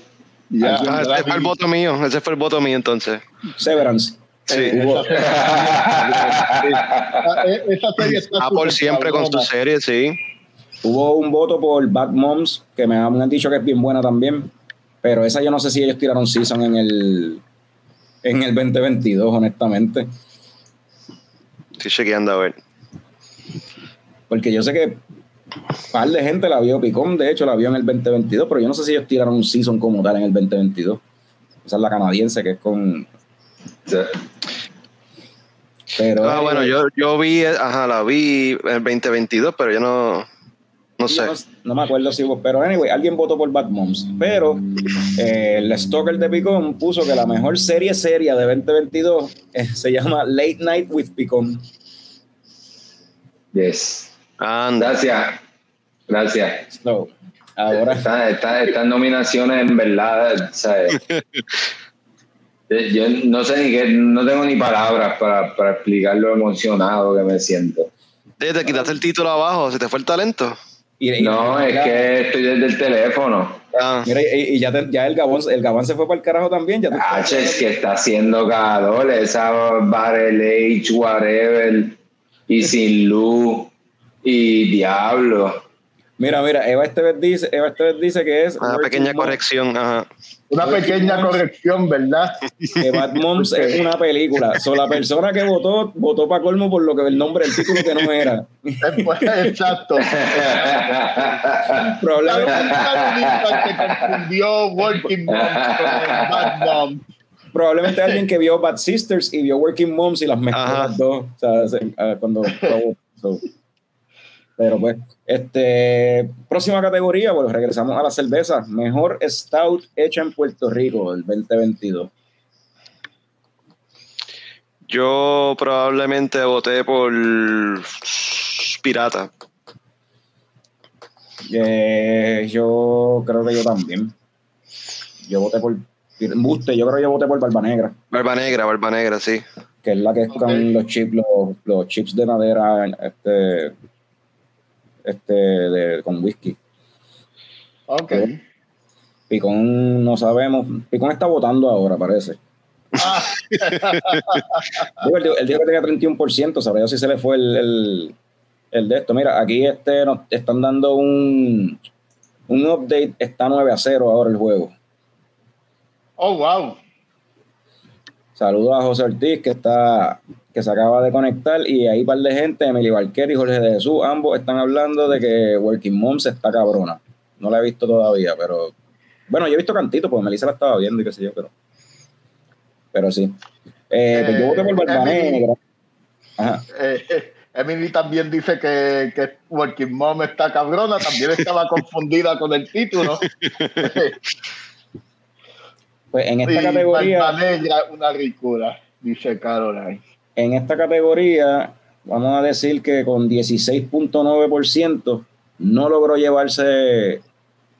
Ya. Ah, ese fue el voto mío. Ese fue el voto mío entonces. Severance. Sí. Eh, Hubo- esa, serie, Ah, <laughs> eh, esa serie está Ah, por súper siempre con su serie, sí. Hubo un voto por Bad Moms, que me han dicho que es bien buena también. Pero esa yo no sé si ellos tiraron season en el, en el 2022, honestamente. Estoy chequeando a ver. Porque yo sé que un par de gente la vio, Picón de hecho la vio en el 2022, pero yo no sé si ellos tiraron un season como tal en el 2022. Esa es la canadiense que es con... Sí. Pero, Ah, bueno, yo, yo vi, ajá, la vi en el 2022, pero yo no, no sé. No, no me acuerdo si hubo, pero anyway, alguien votó por Bad Moms. Pero eh, el Stalker de Picón puso que la mejor serie seria de 2022 eh, se llama Late Night with Picón. Yes. Anda. Gracias. Gracias. So, ahora, Estas esta, estas nominaciones, en verdad, ¿sabes? Eh, Yo no sé ni qué, no tengo ni palabras para, para explicar lo emocionado que me siento. Te quitaste el título abajo, se te fue el talento. y, y- No, es que estoy desde el teléfono. Ah, Mira, y, y ya, te- ya el, Gabón, el Gabán se fue para el carajo también. Ya tú- H es que está haciendo cada esa Barrel H, whatever, y sin luz, y diablo. Mira, mira, Eva Esteves dice, Eva Esteves dice que es. una Working pequeña corrección. Ajá. Una pequeña corrección, ¿verdad? que Bad Moms es una película. So, la persona que votó, votó para colmo por lo que el nombre del título que no era. Exacto. <laughs> Probablemente, confundió Working Mom con Bad Mom. probablemente alguien que vio Bad Sisters y vio Working Moms y las mezcló Ajá. las dos. O sea, se- cuando so, pero pues, este próxima categoría, bueno, regresamos a la cerveza. Mejor stout hecha en Puerto Rico del 2022. Yo probablemente voté por Pirata. Eh, yo creo que yo también. Yo voté por Buste, yo creo que yo voté por Barba Negra. Barba Negra, Barba Negra, sí. Que es la que es con los chips, los, los, chips de madera, este, este, de, con whisky. Ok. Picón no sabemos. Picón está votando ahora, parece. Ah. él, dijo, que tenía 31%, sabrá yo si se le fue el, el, el, de esto. Mira, aquí este nos están dando un, un update, está 9 a 0 ahora el juego. Oh, wow. Saludos a José Ortiz, que está que se acaba de conectar, y ahí un par de gente, Emily Barquer y Jorge de Jesús, ambos están hablando de que Working Moms está cabrona. No la he visto todavía, pero bueno, yo he visto cantito, porque Melissa la estaba viendo y qué sé yo, pero pero sí. Eh, pues yo voté por Barba Negra. Ajá. Eh, Emily también dice que, que Working Mom está cabrona, también estaba confundida con el título. <laughs> Pues en esta categoría. Barba Negra, una ricura, dice Caroline. En esta categoría, vamos a decir que con 16.9% no logró llevarse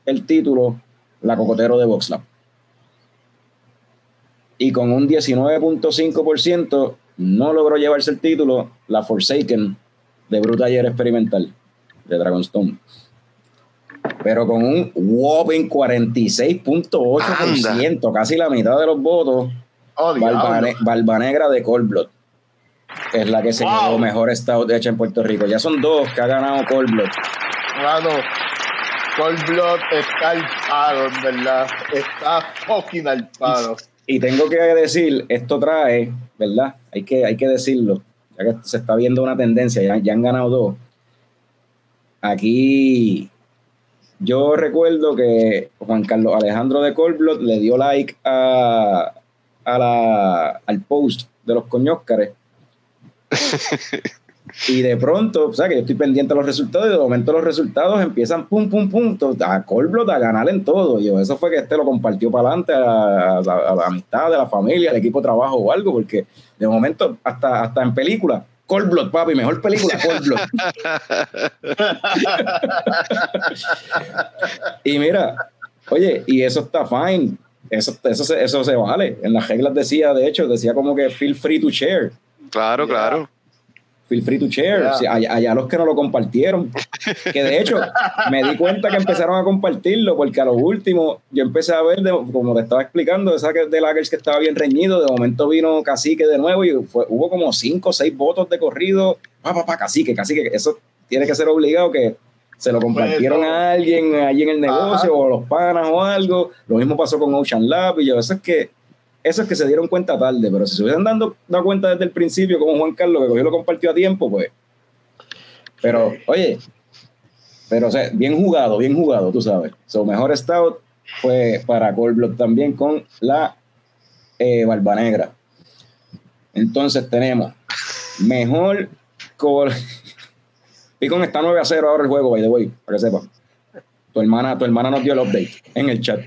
el título la Cocotero de Voxlab. Y con un 19.5% no logró llevarse el título la Forsaken de Bruta Experimental de Dragonstone. Pero con un whopping 46.8%, casi la mitad de los votos, oh, Barba, Negra de Cold Blood. Es la que se wow. mejor stout hecha en Puerto Rico. Ya son dos que ha ganado Cold Blood. Claro, Cold Blood está al paro, verdad. Está fucking al paro. Y tengo que decir, esto trae, ¿verdad? Hay que, hay que decirlo, ya que se está viendo una tendencia, ya, ya han ganado dos. Aquí yo recuerdo que Juan Carlos Alejandro de Colblot le dio like a, a la, al post de los coñóscares. <laughs> y de pronto, o sea, que yo estoy pendiente de los resultados y de momento los resultados empiezan pum, pum, pum, a Colblot a ganar en todo. Yo, eso fue que este lo compartió para adelante a, la amistad, de la familia, al equipo de trabajo o algo, porque de momento, hasta, hasta en película, Cold Blood, papi, mejor película, Cold Blood. y mira, oye, y eso está fine. Eso, eso, se, eso se vale. En las reglas decía, de hecho, decía como que feel free to share. Claro, claro feel free to share. allá, los que no lo compartieron. Que de hecho, me di cuenta que empezaron a compartirlo, porque a lo último yo empecé a ver, como te estaba explicando, esa que de Lagers que estaba bien reñido, de momento vino Cacique de nuevo y hubo como cinco o seis votos de corrido. Pa, pa, pa, Cacique, Cacique. Eso tiene que ser obligado que se lo compartieron a alguien allí en el negocio o a los panas o algo. Lo mismo pasó con Ocean Lab y yo, eso es que eso es que se dieron cuenta tarde, pero si se hubieran dado, dado cuenta desde el principio, como Juan Carlos, que cogió lo compartió a tiempo, pues. Pero, oye, pero o sea, bien jugado, bien jugado, tú sabes. Su mejor stout fue para Cold también con la eh, Barba Negra. Entonces tenemos mejor Col. <laughs> Picón está 9 a 0 ahora el juego, by the way, para que sepa. Tu hermana, tu hermana nos dio el update en el chat.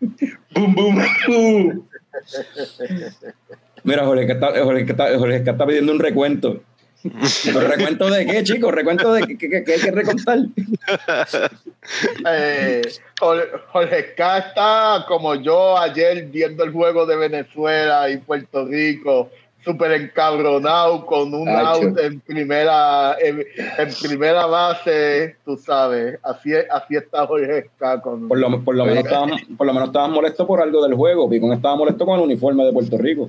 boom, boom, boom. Mira, Jorge, está, Jorge, está, Jorge, está pidiendo un recuento. ¿Recuento de qué, chicos? ¿Recuento de qué, qué, hay que recontar? Eh, Jorge está como yo ayer viendo el juego de Venezuela y Puerto Rico súper encabronado con un out en primera en, primera base, tú sabes, así, así está Jorge con, por lo, por lo menos estaban, por lo menos estaban molesto por algo del juego, Picón estaba molesto con el uniforme de Puerto Rico.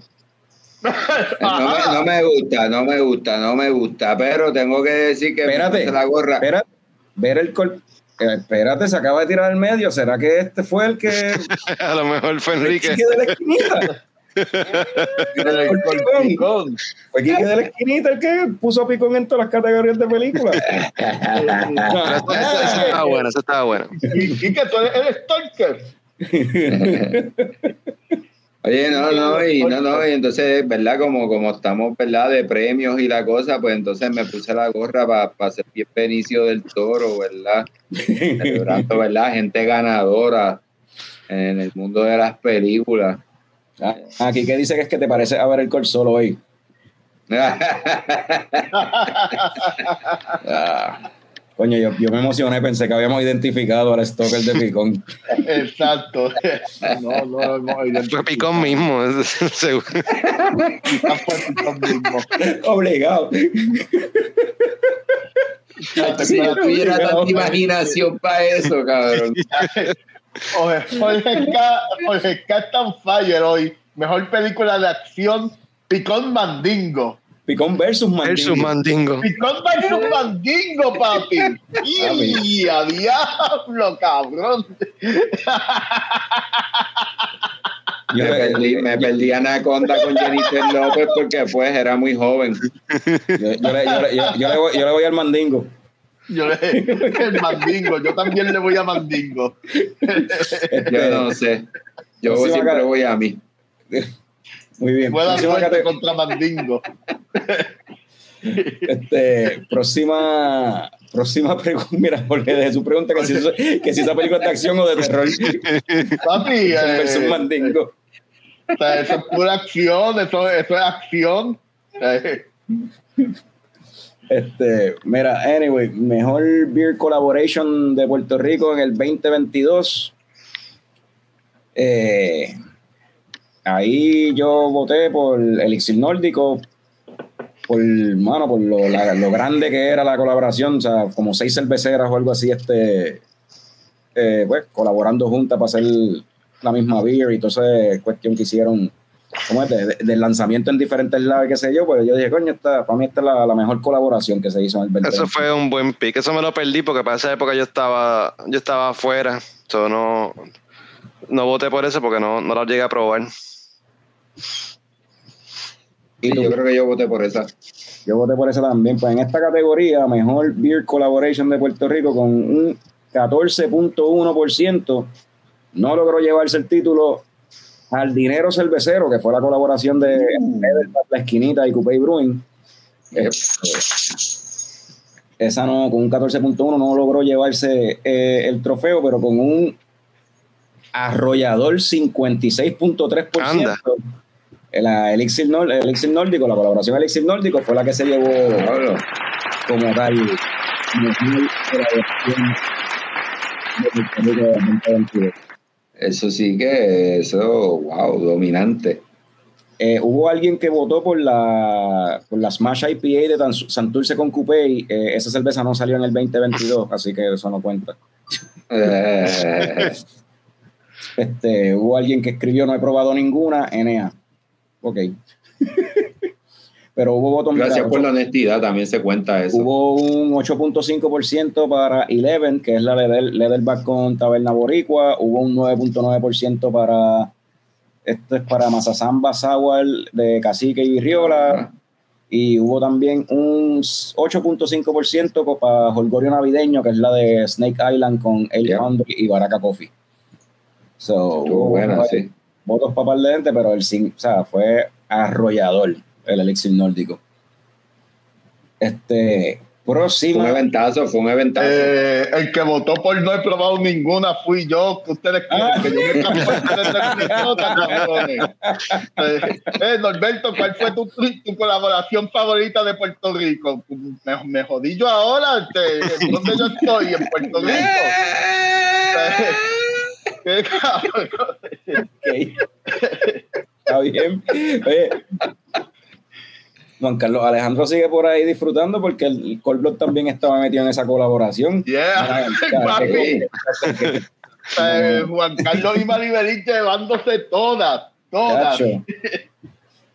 <laughs> no, me, no, me, gusta, no me gusta, no me gusta, pero tengo que decir que espérate, la gorra. Espérate, ver el col eh, espérate, se acaba de tirar al medio. ¿Será que este fue el que. <laughs> A lo mejor fue Enrique. de la esquinita? <laughs> Fue Quique de la esquinita el que puso a Picón en todas las categorías de películas. eso, estaba bueno, eso estaba bueno. Y que tú eres Stalker. Oye, no, no, y no, no, y entonces, ¿verdad? Como, como estamos, ¿verdad? De premios y la cosa, pues entonces me puse la gorra para pa ser bien Benicio del Toro, ¿verdad? Celebrando, ¿verdad? Gente ganadora en el mundo de las películas. Ah, aquí que dice que es que te parece a ver el col solo hoy. <laughs> ah. Coño, yo, yo me emocioné, pensé que habíamos identificado al Stoker de Picón. Exacto. No, no, lo hemos Fue identificado. Picón mismo. <laughs> seguro. Picón mismo. Obligado. Si no tuviera tanta imaginación para eso, cabrón. <laughs> Jorge K, Jorge K está on fire hoy. Mejor película de acción, Picón Mandingo. Picón versus Mandingo. Versus Mandingo. Picón versus Mandingo, papi. <laughs> ¡Y a diablo, cabrón! Yo Me perdí, me perdí Anaconda con Jennifer López porque pues era muy joven. yo- yo le- yo le- yo- yo le voy- yo le voy al Mandingo. Yo le, el Mandingo, yo también le voy a Mandingo. <laughs> Yo no sé. Yo Próxima siempre voy a mí. Muy bien. Buena Próxima, suerte cate- contra Mandingo. <laughs> este, próxima, próxima pregunta. <laughs> Mira, Jorge, de su pregunta que si, eso- que si esa película es de acción o de terror. Papi, eh, versus Mandingo. o sea, eso es pura acción, eso, eso es acción. Eh, Este, mira, anyway, mejor beer collaboration de Puerto Rico en el 2022. Eh, ahí yo voté por Elixir Nórdico, por, mano, por lo, grande que era la colaboración, o sea, como seis cerveceras o algo así, este, eh, pues, colaborando juntas para hacer la misma beer y esa cuestión que hicieron. De- de- del lanzamiento en diferentes lados, qué sé yo, pero yo dije, coño, esta, para mí esta es la, la mejor colaboración que se hizo en el 2020. Eso fue un buen pick. Eso me lo perdí porque para esa época yo estaba, yo estaba afuera. So no, no voté por eso porque no, no lo llegué a probar. Y yo creo que yo voté por esa. yo voté por eso también. Pues en esta categoría, mejor Beer Collaboration de Puerto Rico con un 14.1%, no logró llevarse el título al Dinero Cervecero, que fue la colaboración de Edelman, La Esquinita y Coupé Brewing. Eh, esa no, con un 14.1 no logró llevarse eh, el trofeo, pero con un arrollador 56.3%. Anda. La Elixir, Nor- Elixir Nórdico, la colaboración Elixir Nórdico fue la que se llevó Pablo, como tal mejor colaboración eso sí que, eso, wow, dominante. Eh, hubo alguien que votó por la, por la Smash IPA de Santurce con Coupé. y, eh, esa cerveza no salió en el 2022, así que eso no cuenta. Eh, <laughs> Este, hubo alguien que escribió no he probado ninguna, NA. Ok. Pero hubo votos gracias mira, por la honestidad, también se cuenta eso. Hubo un 8.5% para Eleven, que es la Leather- Leatherback con Taberna Boricua. Hubo un 9.9% para esto es para de Cacique y Riola. Y hubo también un 8.5% co- para Holgorio Navideño, que es la de Snake Island con El Yeah. Y Baraka Coffee. So, Estuvo hubo buena, sí. votos para par de gente, pero el o sea, fue arrollador el elixir nórdico. Este, Fue un eventazo, fue un eventazo. eh, el que votó por no he probado ninguna fui yo, que ustedes quieren que yo me Minnesota, cabrones. Eh, eh, Norberto, ¿cuál fue tu, tu colaboración favorita de Puerto Rico? Me, me jodí yo ahora, este, ¿dónde yo estoy? ¿En Puerto Rico? Eh, ¿Qué cabrón? Ok. Está bien. Oye, Juan Carlos Alejandro sigue por ahí disfrutando porque el Colblock también estaba metido en esa colaboración. Yeah, <laughs> <laughs> Eh, Juan Carlos y Maribelín llevándose todas, todas.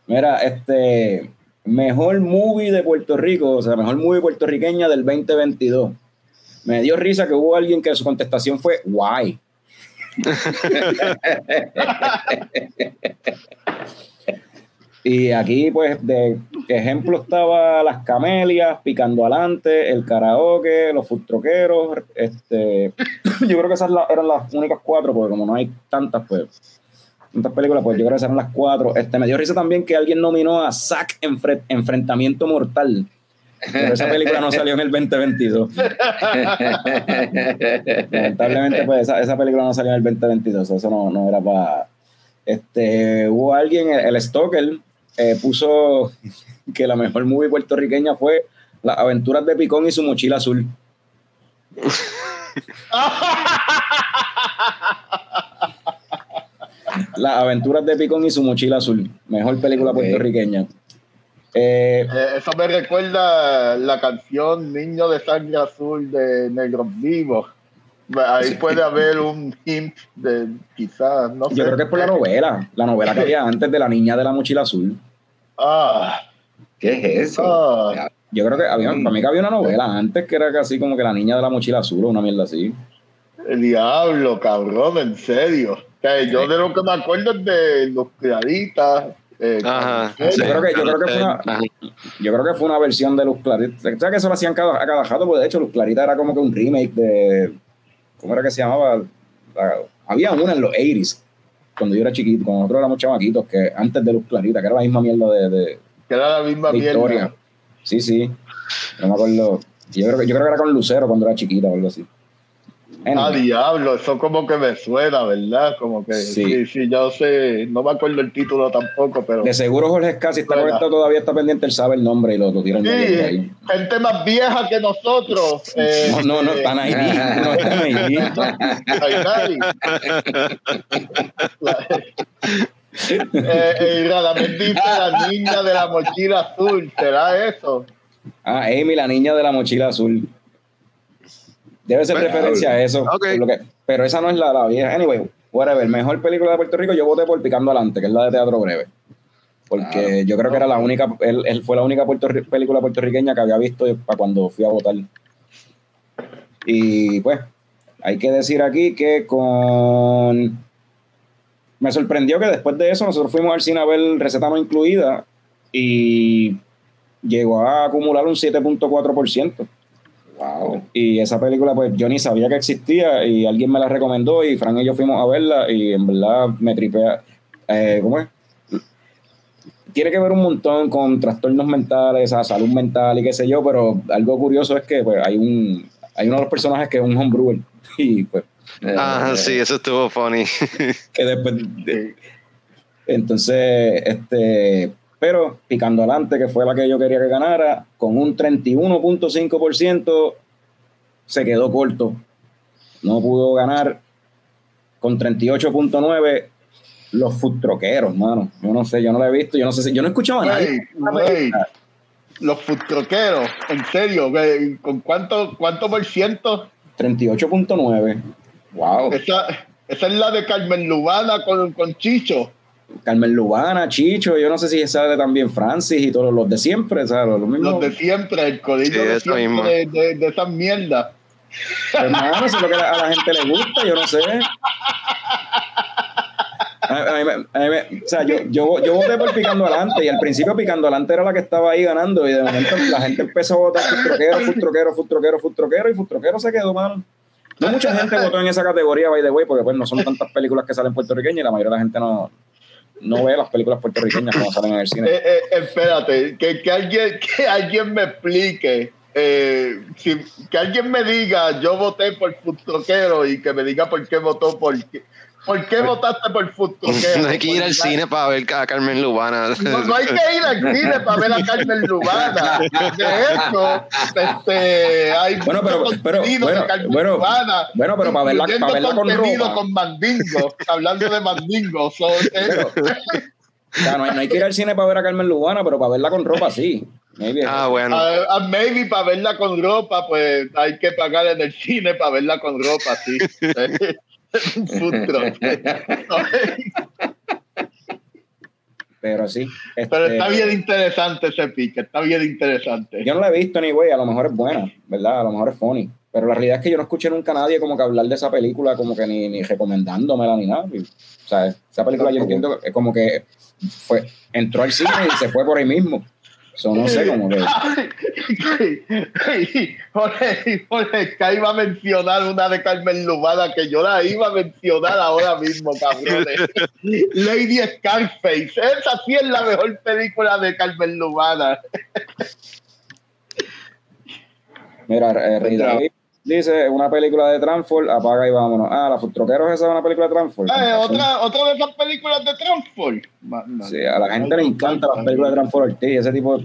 Mira, este mejor movie de Puerto Rico, o sea, mejor movie puertorriqueña del 2022. Me dio risa que hubo alguien que su contestación fue why. <laughs> y aquí, pues, de ejemplo estaba Las Camelias, Picando Alante, El Karaoke, Los Futroqueros, este, <coughs> yo creo que esas eran las únicas cuatro, porque como no hay tantas, pues, tantas películas, pues yo creo que esas eran las cuatro. Este, me dio risa también que alguien nominó a Zack Enfre- Enfrentamiento Mortal. Pero esa película no salió en el 2022. Lamentablemente, pues esa, esa película no salió en el 2022. Eso no, no era para. Este, hubo alguien, el Stoker, eh, puso <laughs> que la mejor movie puertorriqueña fue Las aventuras de Picón y su mochila azul. Las aventuras de Picón y su mochila azul. Mejor película puertorriqueña. Eh, Eh, eso me recuerda la canción Niño de Sangre Azul de Negros Vivos. Ahí puede haber un hint de quizás, no sé. yo creo que es por la novela. La novela que había <laughs> antes de La Niña de la Mochila Azul. Ah, ¿Qué es eso? Ah. Yo creo que había, Mm. para mí que había una novela antes que era casi como que La Niña de la Mochila Azul o una mierda así. el diablo, cabrón, en serio. O sea, yo de lo que me acuerdo es de los claritas. eh, Ajá. Yo creo que- yo creo que fue una-. Yo creo que fue una versión de Luz Clarita. ¿Sabes que eso lo hacían cada, a cada jato? Porque de hecho Luz Clarita era como que un remake de... ¿Cómo era que se llamaba? La- había una en los 80s, cuando yo era chiquito, cuando nosotros éramos chamaquitos, que antes de Luz Clarita, que era la misma mierda de, de, que era la misma historia. Sí, sí. No me acuerdo. Yo creo, yo creo que era con Lucero cuando era chiquita o algo así. Ah, Anyway, diablo, eso como que me suena, ¿verdad? Como que Sí. sí, sí, yo sé, no me acuerdo el título tampoco, pero de seguro Jorge Scassi está conectado todavía está pendiente, él sabe el nombre y lo, lo sí, ahí. gente más vieja que nosotros. eh, No, no, no, están ahí. No están ahí. Eh, eh, Radamés dice la niña de la mochila azul, ¿será eso? Ah, Amy, la niña de la mochila azul. Debe ser Bueno, referencia a eso. lo que- pero esa no es la, la vieja. Anyway, whatever. Mejor película de Puerto Rico, yo voté por Picando Adelante, que es la de Teatro Breve. Porque Claro. yo creo que era la única, él, él fue la única película puertorriqueña que había visto para cuando fui a votar. Y pues, hay que decir aquí que con. Me sorprendió que después de eso nosotros fuimos al cine a ver receta no incluida y llegó a acumular un 7.4%. Wow. Y esa película, pues yo ni sabía que existía y alguien me la recomendó y Fran y yo fuimos a verla y en verdad me tripea. Eh, ¿Cómo es? Tiene que ver un montón con trastornos mentales, a salud mental y qué sé yo, pero algo curioso es que pues, hay un hay uno de los personajes que es un homebrewer <laughs> y pues Ah, sí, eso estuvo funny. <laughs> que después de- entonces este pero picando adelante que fue la que yo quería que ganara con un 31.5% se quedó corto no pudo ganar con 38.9 los food troqueros mano yo no sé yo no la he visto yo no sé si yo no he escuchado a nadie Wey, wey, los futroqueros, en serio, wey, ¿con cuánto, cuánto por ciento? 38.9 Wow. Esa, esa es la de Carmen Lubana con, con Chicho. Carmen Lubana, Chicho, yo no sé si sale también Francis y todos los de siempre, ¿sabes? Los mismos. Los de siempre, el Sí, de eso mismo. siempre de, de, de esas mierdas. Hermano, eso es lo que a la gente le gusta, yo no sé. A, a mí me- a mí me- o sea, yo, yo, yo voté por Picando Adelante y al principio Picando Adelante era la que estaba ahí ganando y de momento la gente empezó a votar Futroquero, Futroquero, Futroquero, Futroquero y Futroquero se quedó, mano. No mucha gente votó en esa categoría, by the way, porque pues no son tantas películas que salen puertorriqueñas y la mayoría de la gente no, no ve las películas puertorriqueñas cuando salen en el cine. Eh, eh, espérate, que, que, alguien, que alguien me explique. eh, si- que alguien me diga, yo voté por Futroquero y que me diga por qué votó por. ¿Por qué votaste por Futroquero? <laughs> no hay que ir al cine para ver a Carmen Lubana. No, no hay que ir al cine para ver a Carmen Lubana. De hecho, este, hay Bueno, pero- mucho pero- contenido bueno, de Carmen bueno, Lubana, bueno, pero para verla- para verla con ropa. con Mandingo, hablando de Mandingo, so. O sea, no hay, no hay que ir al cine para ver a Carmen Lubana, pero para verla con ropa sí. Maybe. Ah, bueno. Ah, ah, maybe para verla con ropa, pues hay que pagar en el cine para verla con ropa, sí. <laughs> Un food truck. <laughs> Pero sí. Pero este, está bien interesante ese pique, está bien interesante. Yo no la he visto ni güey, a lo mejor es buena, ¿verdad? A lo mejor es funny. Pero la realidad es que yo no escuché nunca a nadie como que hablar de esa película, como que ni, ni recomendándomela ni nada. O sea, esa película yo entiendo que es como que fue, entró al cine y se fue por ahí mismo. So, no sé, como que. Jorge, Jorge, que iba a mencionar una de Carmen Lubana que yo la iba a mencionar ahora mismo, cabrones. <laughs> Lady Scarface. Esa sí es la mejor película de Carmen Lubana. Mira, eh, Rey David dice una película de Transform, apaga y vámonos. Ah, La Futroqueros esa es una película de Transform. Eh, otra, otra de esas películas de Transform. Ma- ma- Sí, a la gente le encantan las películas de Transform Ortiz, ese tipo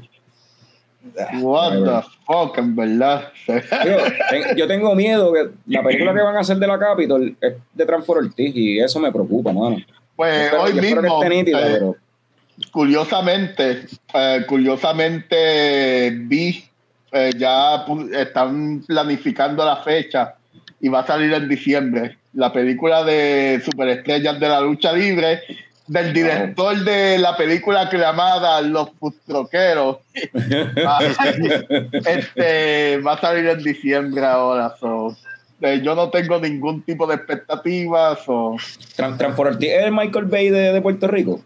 What the fuck, en verdad. <laughs> Yo, ten- yo tengo miedo que la película que van a hacer de la Capitol es de Transfer Ortiz y eso me preocupa, mano. Pues hoy yo espero que mismo, esté nítida, eh, pero curiosamente, eh, curiosamente vi, eh, ya están planificando la fecha y va a salir en diciembre. La película de Superestrellas de la Lucha Libre, del director de la película llamada Los Pustroqueros. Va- <laughs> este, va a salir en diciembre ahora. so, eh, yo no tengo ningún tipo de expectativas. o el Michael Bay de, de Puerto Rico.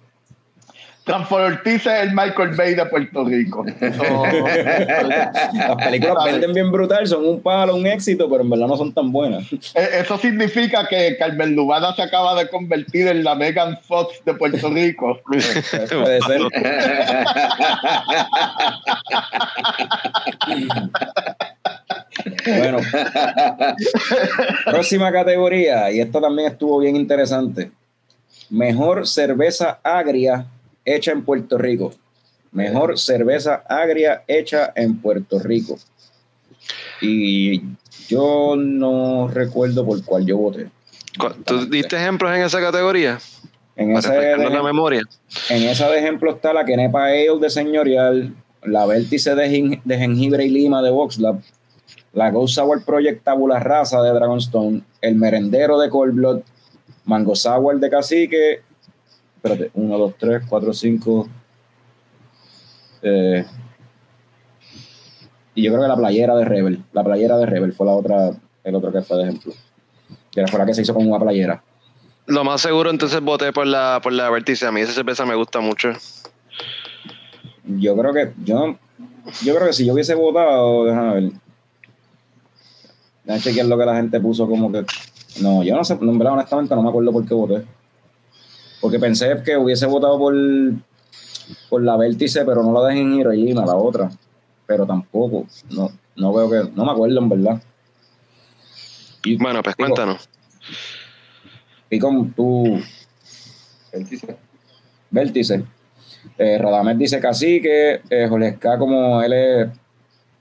Transfer Ortiz es el Michael Bay de Puerto Rico. <laughs> Las películas venden bien brutal, son un palo, un éxito, pero en verdad no son tan buenas. Eh, Eso significa que Carmen Lubana se acaba de convertir en la Megan Fox de Puerto Rico. <laughs> Puede ser. Bueno, próxima categoría, y esta también estuvo bien interesante. Mejor cerveza agria hecha en Puerto Rico. Mejor cerveza agria hecha en Puerto Rico. Y yo no recuerdo por cuál yo voté. ¿Tú diste ejemplos en esa categoría? En esa, refrescarnos la memoria. en esa de ejemplo está la Kenepa Ale de Señorial, la Vértice de, gen- de Jengibre y Lima de Voxlab, la Go Sour Project Tabula Rasa de Dragonstone, el Merendero de Cold Blood, Mango Sour de Cacique, espérate, 1, 2, 3, 4, 5, eh, y yo creo que la playera de Rebel, la playera de Rebel fue la otra, el otro que fue de ejemplo, que fue la que se hizo con una playera. Lo más seguro entonces voté por la, por la Vértice. A mí esa cerveza me gusta mucho. Yo creo que yo, yo creo que si yo hubiese votado, déjame ver. Déjame chequear lo que la gente puso como que. No, yo no sé, no, honestamente no me acuerdo por qué voté. Porque pensé que hubiese votado por, por la vértice, pero no la de Jengibre y Lima, la otra. Pero tampoco. No, no veo que. No me acuerdo en verdad. Y, Bueno, pues cuéntanos. Y con tu vértice. Eh, Radamés dice cacique, eh, Jorge Esca como él es,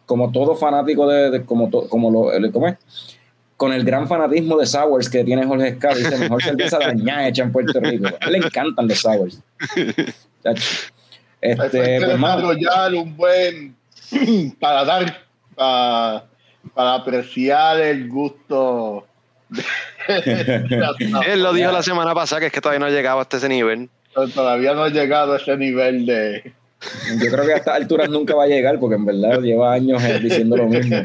como todo fanático de, de- como, to- como lo, él- ¿cómo es? Con el gran fanatismo de Sours que tiene Jorge Esca, dice mejor cerveza de añada hecha en Puerto Rico. A él le encantan los Sours. Este, que pues, desarrollar un buen para, para apreciar el gusto. de- <laughs> Él lo dijo la semana pasada que es que todavía no ha llegado hasta ese nivel. Todavía no he llegado a ese nivel de. Yo creo que a estas alturas nunca va a llegar porque en verdad lleva años eh, diciendo lo mismo.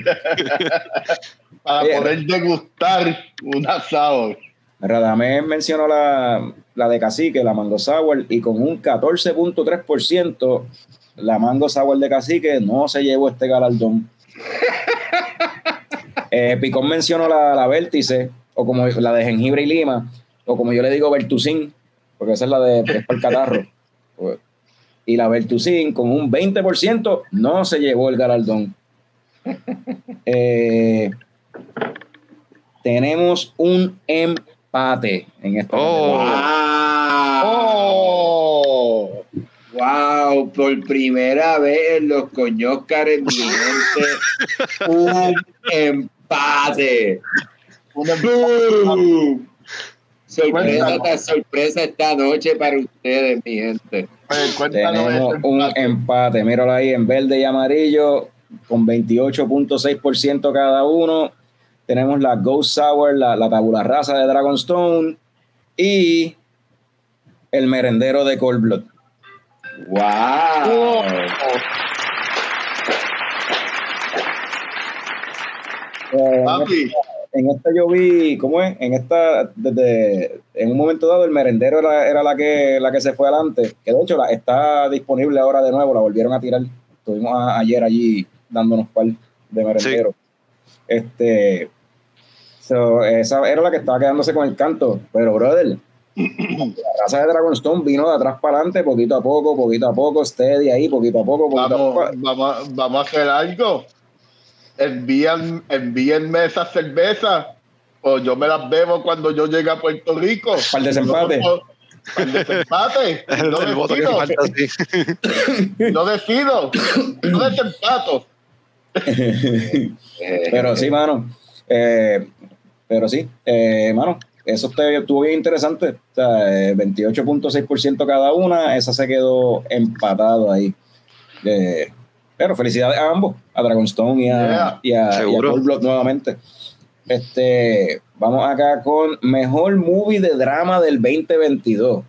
para Oye, poder degustar un asado. Radamés mencionó la, la de Cacique, la Mango Sour, y con un 14.3%, la Mango Sour de Cacique no se llevó este galardón. <laughs> Eh, Picón mencionó la, la Vértice, o como la de Jengibre y Lima, o como yo le digo, Vertucín, porque esa es la de es para el catarro. Y la Vertucín, con un 20%, no se llevó el galardón. <laughs> Eh, tenemos un empate en esta Oh. categoría. ¡Oh! Wow, por primera vez en los coñóscares <laughs> un empate. Un em- ¡Boom! Sorpresa tras sorpresa esta noche para ustedes, mi gente. Cuéntanos Tenemos ese un empate. míralo ahí en verde y amarillo, con 28.6% cada uno. Tenemos la Ghost Sour, la, la tabula rasa de Dragonstone y el merendero de Cold Blood. Wow. Eh, Papi, en esta yo vi, ¿cómo es? En esta, desde, en un momento dado, el merendero era, era la que la que se fue adelante, que de hecho la, está disponible ahora de nuevo, la volvieron a tirar. Estuvimos a- ayer allí dándonos par de merendero. Este, so, esa era la que estaba quedándose con el canto, pero brother, la raza de Dragonstone vino de atrás para adelante, poquito a poco, poquito a poco, steady ahí, poquito a poco, poquito a vamos, poco. vamos, vamos a hacer algo. Envían, envíenme esas cervezas o yo me las bebo cuando yo llegue a Puerto Rico. Para el desempate. Para el desempate. No <laughs> el voto decido. falta, sí. No decido. No desempato. Eh, <laughs> Pero sí, mano. Eh, pero sí, eh, mano. Eso estuvo bien interesante. O sea, eh, 28.6% cada una. Esa se quedó empatado ahí. Pero felicidades a ambos, a Dragonstone y a, Yeah. y a, y a Blood nuevamente. Este, vamos acá con mejor movie de drama del 2022.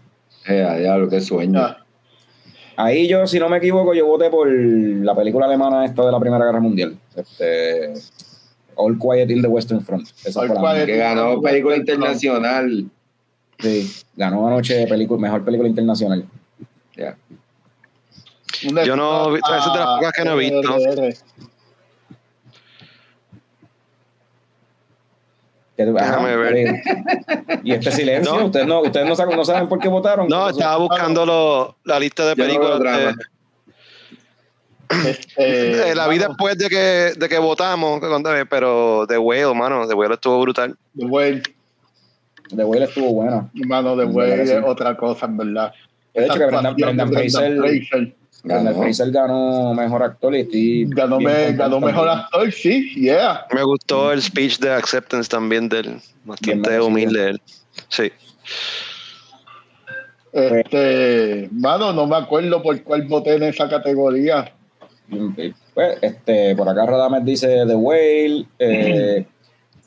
eh, a diablo, qué sueño. Ah, Ahí yo, si no me equivoco, yo voté por la película alemana esta de la Primera Guerra Mundial. Este, All Quiet in the Western Front. Esa All fue la Quiet. Que ganó película internacional. Sí, ganó anoche película, mejor película internacional. Ya. Yo no- esa es de las pocas que no he visto. Déjame ver. Y este silencio, No. ustedes no, ustedes no saben, no saben por qué votaron. No, estaba buscando lo- la lista de no películas. de- <clears throat> Este, eh, la vi mano, después de que, de que votamos, pero The Whale, mano, The Whale estuvo brutal. The Whale, The Whale estuvo buena. mano, The Whale es otra cosa, en verdad. De hecho, que Brendan, Fraser, Ganó. Fraser ganó mejor actor y estoy Ganó, bien me- ganó mejor actor, sí, yeah. Me gustó el speech de acceptance también del Bien bastante merecido. humilde él. Sí. Este, mano, no me acuerdo por cuál voté en esa categoría. Pues, este, por acá Radames dice The Whale. eh, <clears throat>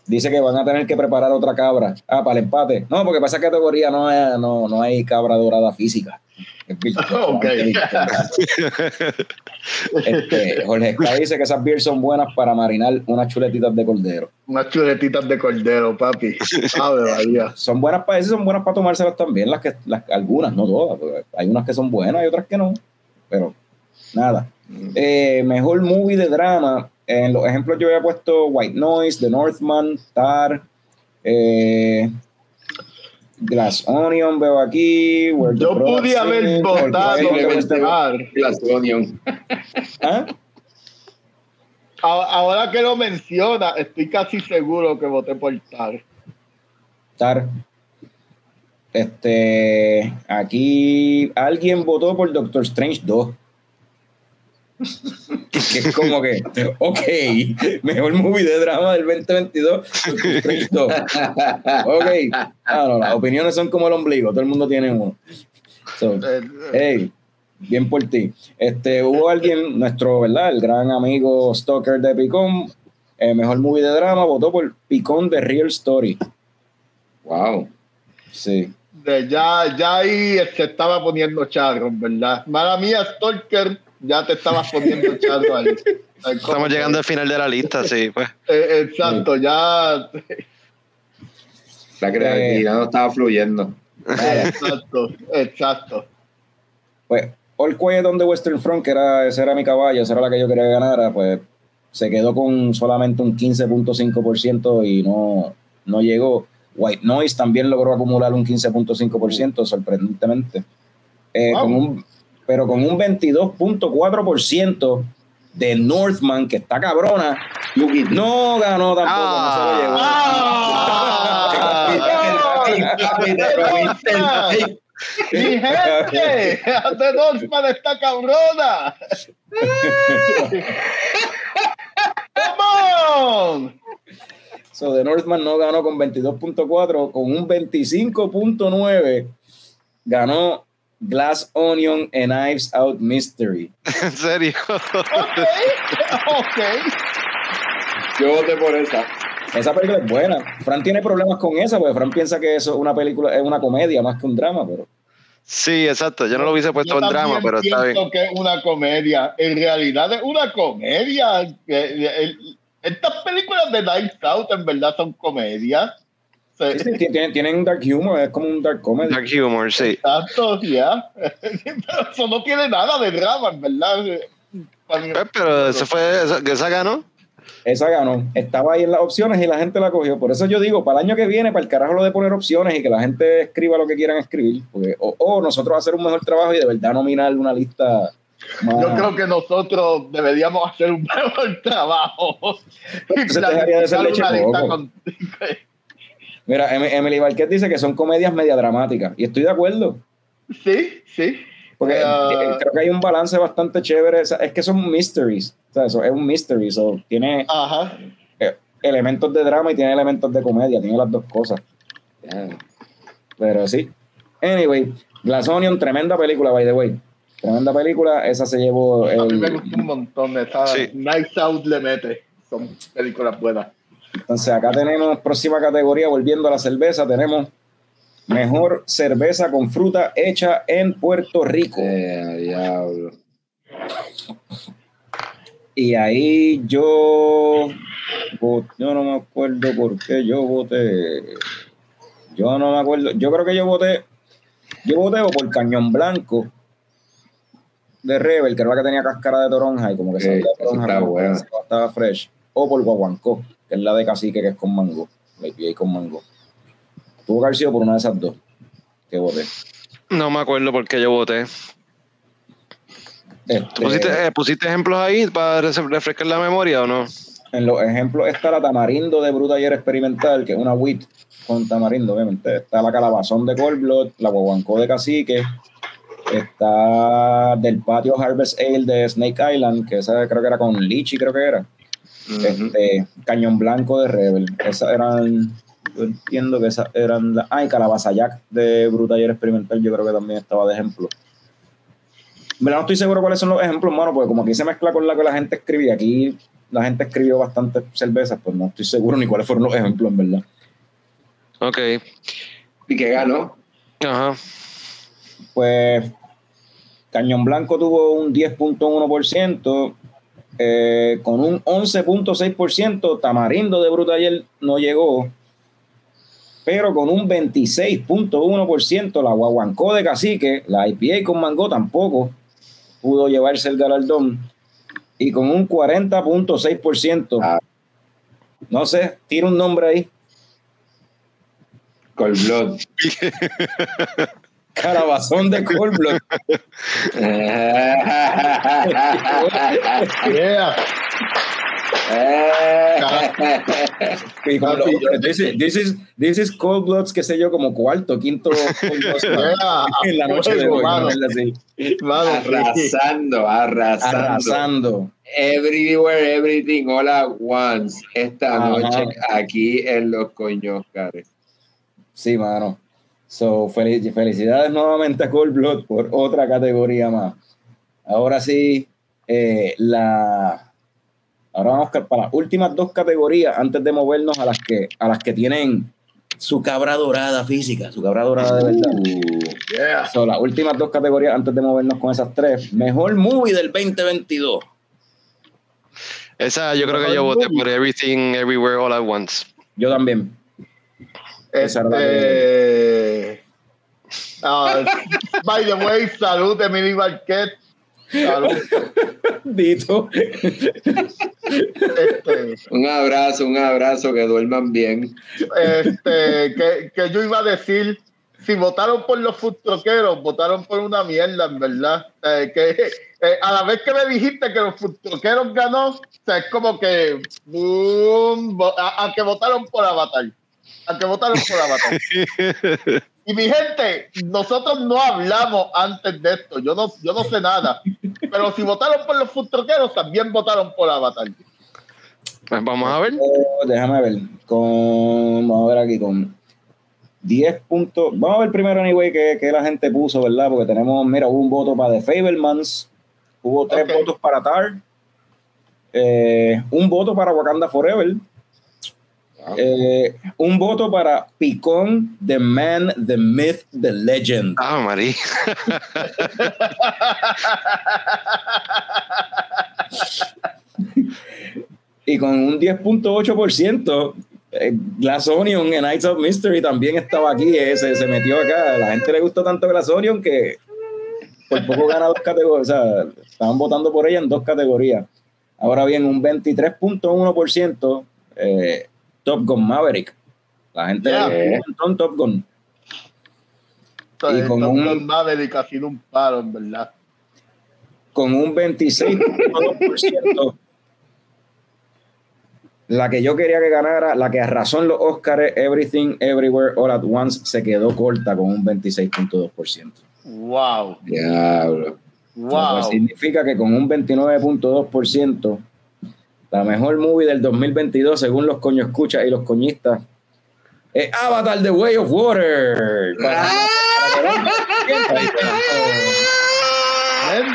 dice que van a tener que preparar otra cabra. Ah, para el empate. No, porque para esa categoría no, hay- no, no hay cabra dorada física. Es virtual, Ok. solamente virtual. Este, Jorge Esca dice que esas beers son buenas para marinar unas chuletitas de cordero. Unas chuletitas de cordero, papi. Ave. Son buenas para eso, son buenas para tomárselas también, las que, las, algunas, no todas. Hay unas que son buenas y otras que no. Pero nada. Eh, mejor movie de drama. En los ejemplos yo había puesto White Noise, The Northman, Tar, eh, Glass Onion, veo aquí. Where Yo pude haber votado este. Glass Onion. ¿Ah? Ahora que lo menciona, estoy casi seguro que voté por Tar. Tar. Este, aquí alguien votó por Doctor Strange 2. Que es como que, ok, mejor movie de drama del 2022, Doctor Strange 2. Ok, ah, no, las opiniones son como el ombligo, todo el mundo tiene uno. So, hey, bien por ti. Este, hubo alguien, nuestro, ¿verdad? El gran amigo Stalker de Picón, eh, mejor movie de drama, votó por Picón de Real Story. Wow. Sí. De- ya, ya ahí se estaba poniendo charro, en ¿verdad? Mala mía, Stalker, ya te estabas poniendo <laughs> charro ahí. Estamos llegando al final de la lista, sí, pues. Eh, exacto, ya. La creatividad no estaba fluyendo. Exacto, exacto. Pues All Quiet on the Western Front, que era, esa era mi caballo, esa era la que yo quería que ganara, pues se quedó con solamente un 15.5% y no, no llegó. White Noise también logró acumular un 15.5%, sorprendentemente. Eh, Wow. con un, pero con un 22.4% de Northman, que está cabrona, no ganó tampoco, no se lo llevó. ¡Ah! ¡Mi gente! ¡De Northman está cabrona! ¡Come on! So, The Northman no ganó con 22.4, con un 25.9 ganó Glass Onion and Knives Out Mystery. <laughs> En serio. Ok, ok. Yo voté por esa. Esa película es buena. Fran tiene problemas con esa, porque Fran piensa que eso es una película, es una comedia más que un drama, pero Sí, exacto. Yo no lo hubiese puesto Yo en drama, pero está bien. que es una comedia. En realidad es una comedia. Eh, eh, el- Estas películas de Night Out en verdad son comedias. Sí, sí, tienen, tienen dark humor, es como un dark comedy. Dark humor, sí. Exacto, ya. <laughs> Pero eso no tiene nada de drama, en verdad. Mí- Pues, pero ese fue, esa, esa ganó. Esa ganó. Estaba ahí en las opciones y la gente la cogió. Por eso yo digo, para el año que viene, para el carajo lo de poner opciones y que la gente escriba lo que quieran escribir. Porque, o, o nosotros hacer un mejor trabajo y de verdad nominar una lista Yo creo que nosotros deberíamos hacer un mejor <laughs> trabajo. Con- Mira, Em- Emily Barquet dice que son comedias media dramáticas. Y estoy de acuerdo. Sí, sí. Porque Ah. eh, creo que hay un balance bastante chévere. O sea, Es que son mysteries. O sea, eso es un mystery. so, tiene Ajá. eh, elementos de drama y tiene elementos de comedia. Tiene las dos cosas. Pero sí. Anyway, Glass Onion, tremenda película, by the way. Tremenda película. Esa se llevó A mí me el. gusta un montón. Esa Sí. Nice Out le mete. Son películas buenas. Entonces, acá tenemos próxima categoría, volviendo a la cerveza, tenemos mejor cerveza con fruta hecha en Puerto Rico. Eh, diablo. Y ahí yo, yo no me acuerdo por qué yo voté. Yo no me acuerdo. Yo creo que yo voté. Yo voté o por Cañón Blanco de Rebel, que era la que tenía cáscara de toronja y como que sabía esa toronja, está como que buena. estaba fresh. O por Guaguancó, que es la de cacique, que es con mango. La IPA con mango. Tuvo que haber sido por una de esas dos que voté. No me acuerdo por qué yo voté. Este, ¿Pusiste, eh, ¿Pusiste ejemplos ahí para ref- refrescar la memoria o no? En los ejemplos está la tamarindo de Bruta Ayer Experimental, que es una wheat con tamarindo, obviamente. Está la calabazón de Cold Blood, la guaguancó de cacique. Está del patio Harvest Ale de Snake Island, que esa creo que era con Lichi, creo que era. Este, Cañón Blanco de Rebel. Esas eran, yo entiendo que esas eran, la, ah, y Calabaza Jack de Bruta Ayer Experimental, yo creo que también estaba de ejemplo. En verdad no estoy seguro cuáles son los ejemplos, mano, porque como aquí se mezcla con la que la gente escribía, aquí la gente escribió bastantes cervezas, pues no estoy seguro ni cuáles fueron los ejemplos, en verdad. Ok. ¿Y qué ganó? Ajá. Pues Cañón Blanco tuvo un 10.1%, eh, con un 11.6%, Tamarindo de Brutayer no llegó, pero con un 26.1%, la Guaguancó de Cacique, la IPA con Mango tampoco pudo llevarse el galardón, y con un 40.6%, Ah. no sé, tira un nombre ahí, Cold Blood. <laughs> Calabazón de Cold Blood. <laughs> Yeah. <laughs> Y como Papi, lo- yo- this, is, this, is, this is Cold Bloods, qué sé yo, como cuarto, quinto Cold Bloods <laughs> Yeah. en la noche de hoy. Mano. así. Mano, arrasando, arrasando. Arrasando. Everywhere, everything, all at once. Esta Ajá. noche aquí en los coños, Care. Sí, mano. So, fel- felicidades nuevamente a Cold Blood por otra categoría más. Ahora sí, eh, la. Ahora vamos para las últimas dos categorías antes de movernos a las que, a las que tienen su cabra dorada física, su cabra dorada de verdad. Yeah. So, las últimas dos categorías antes de movernos con esas tres. Mejor movie del 2022. Esa yo creo que yo voté por Everything, Everywhere, All at Once. Yo también. Esa era la Este, <laughs> ah, by the way, salud, Emily Barquet. Salud. Dito. Este, Un abrazo, un abrazo, que duerman bien. este, que, que yo iba a decir, si votaron por los food truckeros, votaron por una mierda, en verdad. Eh, que eh, a la vez que me dijiste que los food truckeros ganó, o sea, es como que boom, a, a que votaron por Avatar. A que votaron por Avatar. <laughs> Y mi gente, nosotros no hablamos antes de esto. Yo no, yo no sé nada. Pero si votaron por los food truckeros, también votaron por Avatar. Pues vamos a ver. Oh, déjame ver. Con, vamos a ver aquí con 10 puntos. Vamos a ver primero, anyway, que, que la gente puso, ¿verdad? Porque tenemos, mira, hubo un voto para The Fablemans, hubo tres votos para Tar, eh, un voto para Wakanda Forever, eh, un voto para Picón, The Man, The Myth, The Legend. Ah, Marí. Y con un 10.8%, eh, Glass Onion en Nights of Mystery también estaba aquí, eh, se, metió acá. A la gente le gustó tanto Glass Onion que por poco gana dos categorías. O sea, estaban votando por ella en dos categorías. Ahora bien, un 23.1% eh, Top Gun Maverick. La gente Yeah. le un montón Top Gun. Entonces, Y con Top un- Gun Maverick ha sido un paro, en verdad. Con un 26.2%. La que yo quería que ganara, la que arrasó en los Oscars, Everything, Everywhere, All at Once, se quedó corta con un 26.2%. Wow. Diablo. Lo Wow. que significa que con un 29.2%, la mejor movie del 2022, según los coño escuchas y los coñistas, es Avatar The Way of Water. Para- Ven,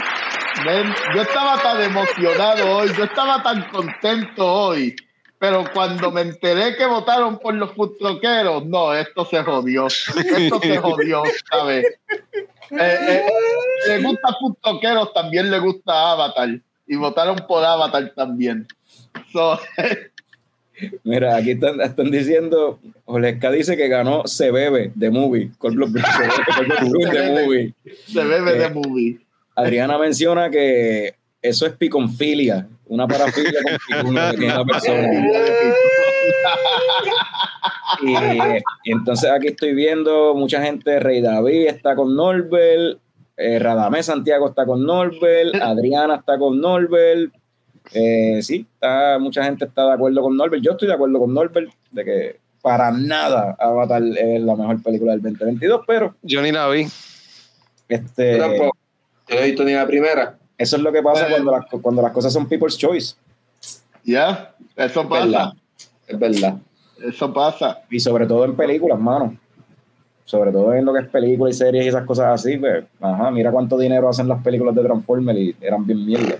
ven, yo estaba tan emocionado hoy, yo estaba tan contento hoy, pero cuando me enteré que votaron por los futroqueros, no, esto se jodió, esto se jodió, ¿sabes? Eh, eh, le gusta futroqueros, también le gusta Avatar, y votaron por Avatar también. So, <laughs> Mira, aquí están, están diciendo, Oleska dice que ganó Se Bebe de Movie, Cold <laughs> Blood de Movie. se bebe de Eh, movie. Adriana menciona que eso es piconfilia, una parafilia con que <laughs> persona. Y, y entonces aquí estoy viendo mucha gente, Rey David está con Norbert, eh, Radamés Santiago está con Norbert, Adriana está con Norbert. Eh, sí, está, mucha gente está de acuerdo con Norbert. Yo estoy de acuerdo con Norbert de que para nada Avatar es la mejor película del 2022, pero Yo ni la vi. este, Yo tampoco. Yo no he visto ni la primera. eso es lo que pasa Eh. cuando las, cuando las cosas son people's choice. Ya, eso Es verdad. pasa, Es verdad. eso pasa. Y sobre todo en películas, mano. Sobre todo en lo que es películas y series y esas cosas así, pues, ajá, mira cuánto dinero hacen las películas de Transformers y eran bien mierda.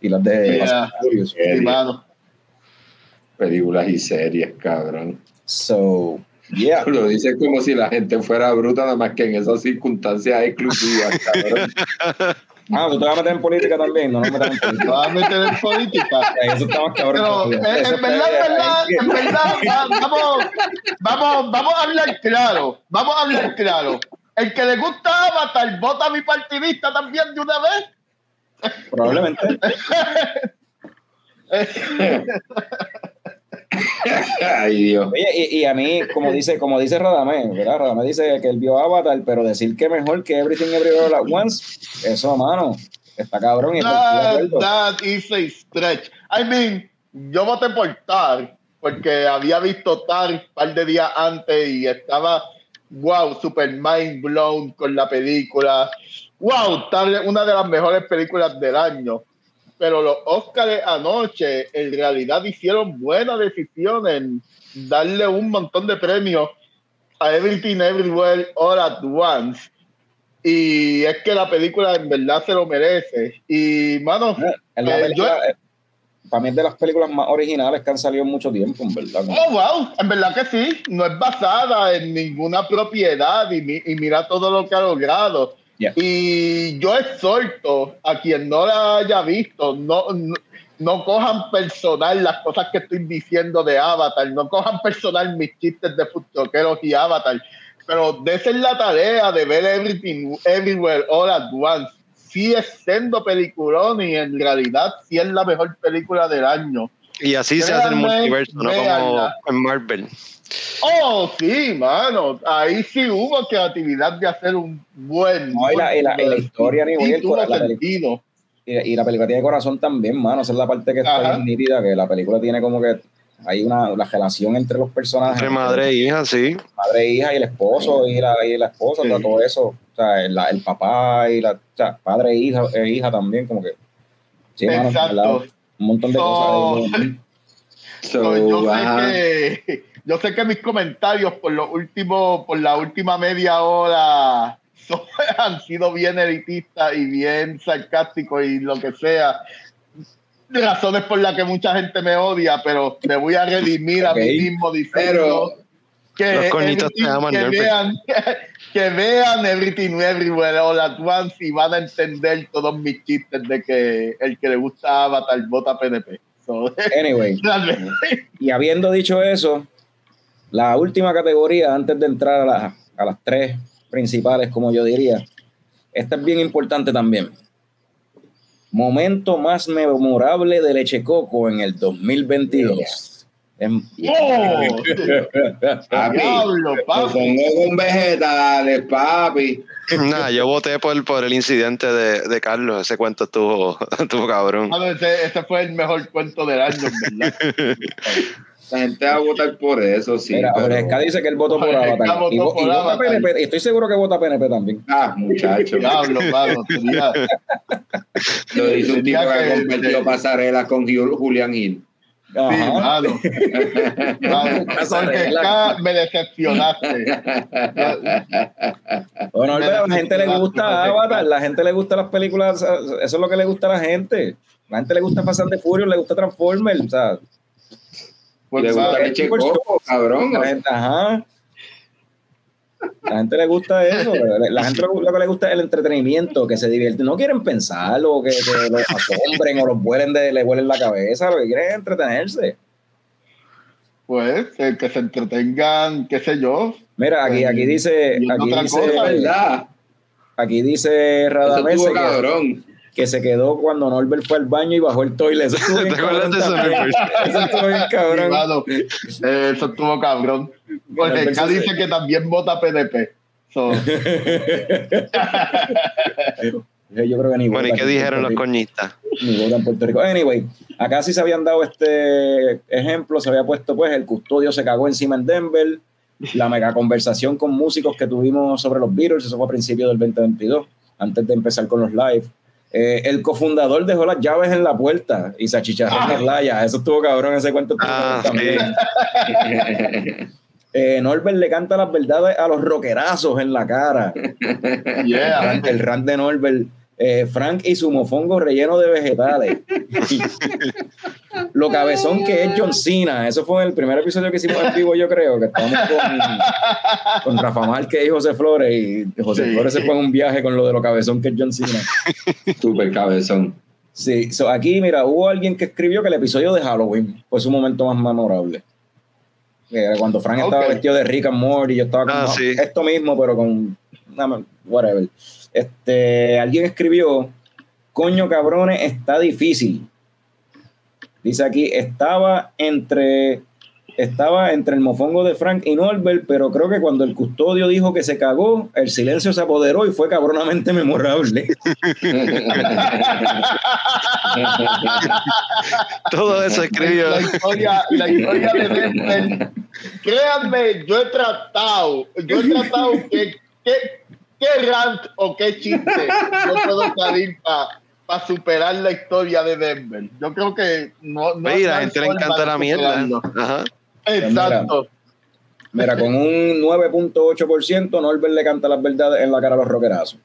Y las de Yeah. Fast and. Películas y series, cabrón. So, yeah. Lo dices como si la gente fuera bruta, nada más que en esas circunstancias exclusivas, <laughs> cabrón. Ah, tú te vas a meter en política también, no nos metamos en Te política. vas a meter en política. <laughs> Eso está más cabrón. Pero eh, en verdad, en verdad, en verdad, va- vamos, vamos, vamos a hablar claro, vamos a hablar claro. El que le gusta Avatar, vota a mi partidista también de una vez. Probablemente. Ay, Dios. Oye, y, y a mí, como dice, como dice Radamé, ¿verdad? Radamé dice que él vio Avatar, pero decir que mejor que Everything Everywhere All at Once, eso, mano, está cabrón. Y That, that is a stretch. I mean, yo voté por Tar porque había visto Tar un par de días antes y estaba, wow, super mind blown con la película. Wow, es una de las mejores películas del año. Pero los Oscars anoche en realidad hicieron buena decisión en darle un montón de premios a Everything Everywhere All at Once. Y es que la película en verdad se lo merece. Y, mano, En la eh, película, eh, para mí es de las películas más originales que han salido en mucho tiempo, en verdad. Oh, wow, en verdad que sí, no es basada en ninguna propiedad y, y mira todo lo que ha logrado. Yeah. Y yo exhorto a quien no la haya visto, no, no, no cojan personal las cosas que estoy diciendo de Avatar, no cojan personal mis chistes de futroqueros y Avatar, pero desen la tarea de ver Everything, Everywhere, All at Once. Sí es siendo peliculón y en realidad sí es la mejor película del año. Y así se hace el multiverso, no como en Marvel. Oh, sí, mano. Ahí sí hubo creatividad de hacer un buen. No, y la- y la- y la historia, ni güey, el. Y, y la película tiene corazón también, mano. Esa es la parte que está Ajá. bien nítida, que la película tiene como que hay una la relación entre los personajes. Entre madre e hija, sí. madre e hija y el esposo y la, y la esposa, Sí. o sea, todo eso. O sea, el, el papá y la. O sea, padre e hija, e hija también, como que. Sí, mano, Exacto. ¿verdad? un montón de So- cosas. ahí. So, So, <laughs> yo, sé que, yo sé que mis comentarios por los últimos, por la última media hora <laughs> son- han sido bien elitistas y bien sarcásticos y lo que sea. Razones por las que mucha gente me odia, pero me voy a redimir a <laughs> Ok. mí mismo diciendo Pero- que, Los aman, que vean, <laughs> que vean Everything Everywhere All at Once y van a entender todos mis chistes de que el que le gusta Avatar vota PNP. So, Anyway, y habiendo dicho eso, la última categoría, antes de entrar a, la- a las tres principales, como yo diría, esta es bien importante también. Momento más memorable de Leche Coco en el 2022. Es- ¡Oh! Papi, Diablo, me papi. pongo con vegetales, papi. <laughs> Nada, yo voté por, por el incidente de, de Carlos. Ese cuento estuvo, <laughs> estuvo cabrón. Mano, ese, ese fue el mejor cuento del año, en ¿verdad? <laughs> La gente va a votar por eso, sí. Mira, pero- Esca dice que él votó por Avatar. votó Y, vota Avatar. PNP. Y estoy seguro que vota PNP también. Ah, muchacho. <laughs> Mano. Tenía, Lo dice un tipo que que- compartió pasarelas con Ju- Julián Gil. sí, mano. <laughs> Esca, me decepcionaste. Bueno, a la gente le gusta Avatar, la gente le gusta las películas, eso es lo que le gusta a la gente. La gente le gusta Fast and the Furious, le gusta Transformers, o sea, Le gusta leche coco, cabrón. la gente, ajá. La gente le gusta eso, la gente lo, lo que le gusta es el entretenimiento, que se divierte, no quieren pensar o que, que los asombren o los vuelen de, le vuelen la cabeza, lo que quieren es entretenerse. Pues, que se entretengan, qué sé yo. Mira, aquí, aquí dice, aquí dice, cosa, aquí dice Radamés cabrón. Que se quedó cuando Norbert fue al baño y bajó el toilet. <laughs> Eso estuvo bien ¿Te acuerdas cabrón de eso. Norbert? Eso estuvo bien cabrón. mano, eh, eso estuvo cabrón. Esca Entonces, dice que también vota PNP. So, <laughs> Yo creo que ni Bueno, ¿y qué dijeron los coñistas? Ni vota en Puerto Rico. Anyway, acá sí se habían dado este ejemplo, se había puesto pues el custodio se cagó encima en Denver, la mega conversación con músicos que tuvimos sobre los Beatles, eso fue a principios del 2022, antes de empezar con los live. Eh, el cofundador dejó las llaves en la puerta y se achicharró en la playa. Eso estuvo cabrón, ese cuento Ah, también. <laughs> Eh, Norbert le canta las verdades a los rockerazos en la cara. yeah. El rant de Norbert. Eh, Frank y su mofongo relleno de vegetales. Lo cabezón que es John Cena. Eso fue el primer episodio que hicimos en vivo, yo creo, que estábamos con, con Rafa Márquez y José Flores. Y José Sí. Flores se fue en un viaje con lo de lo cabezón que es John Cena. Super cabezón. Sí, so, aquí, mira, hubo alguien que escribió que el episodio de Halloween fue su momento más memorable. Cuando Frank estaba Ok. vestido de Rick and Morty, yo estaba con Ah, "No, sí. esto mismo, pero con whatever. Este, alguien escribió, coño cabrones, está difícil. Dice aquí, estaba entre estaba entre el mofongo de Frank y Norbert, pero creo que cuando el custodio dijo que se cagó, el silencio se apoderó y fue cabronamente memorable. <laughs> Todo eso escribió. La historia, la historia de Denver. Créanme, yo he tratado, yo he tratado que, que, qué rant o qué chiste yo puedo salir para superar la historia de Denver. Yo creo que no. no la gente le encanta la mierda. Ajá. Exacto. Mira, con un 9.8%, Norbert le canta las verdades en la cara a los rockerazos.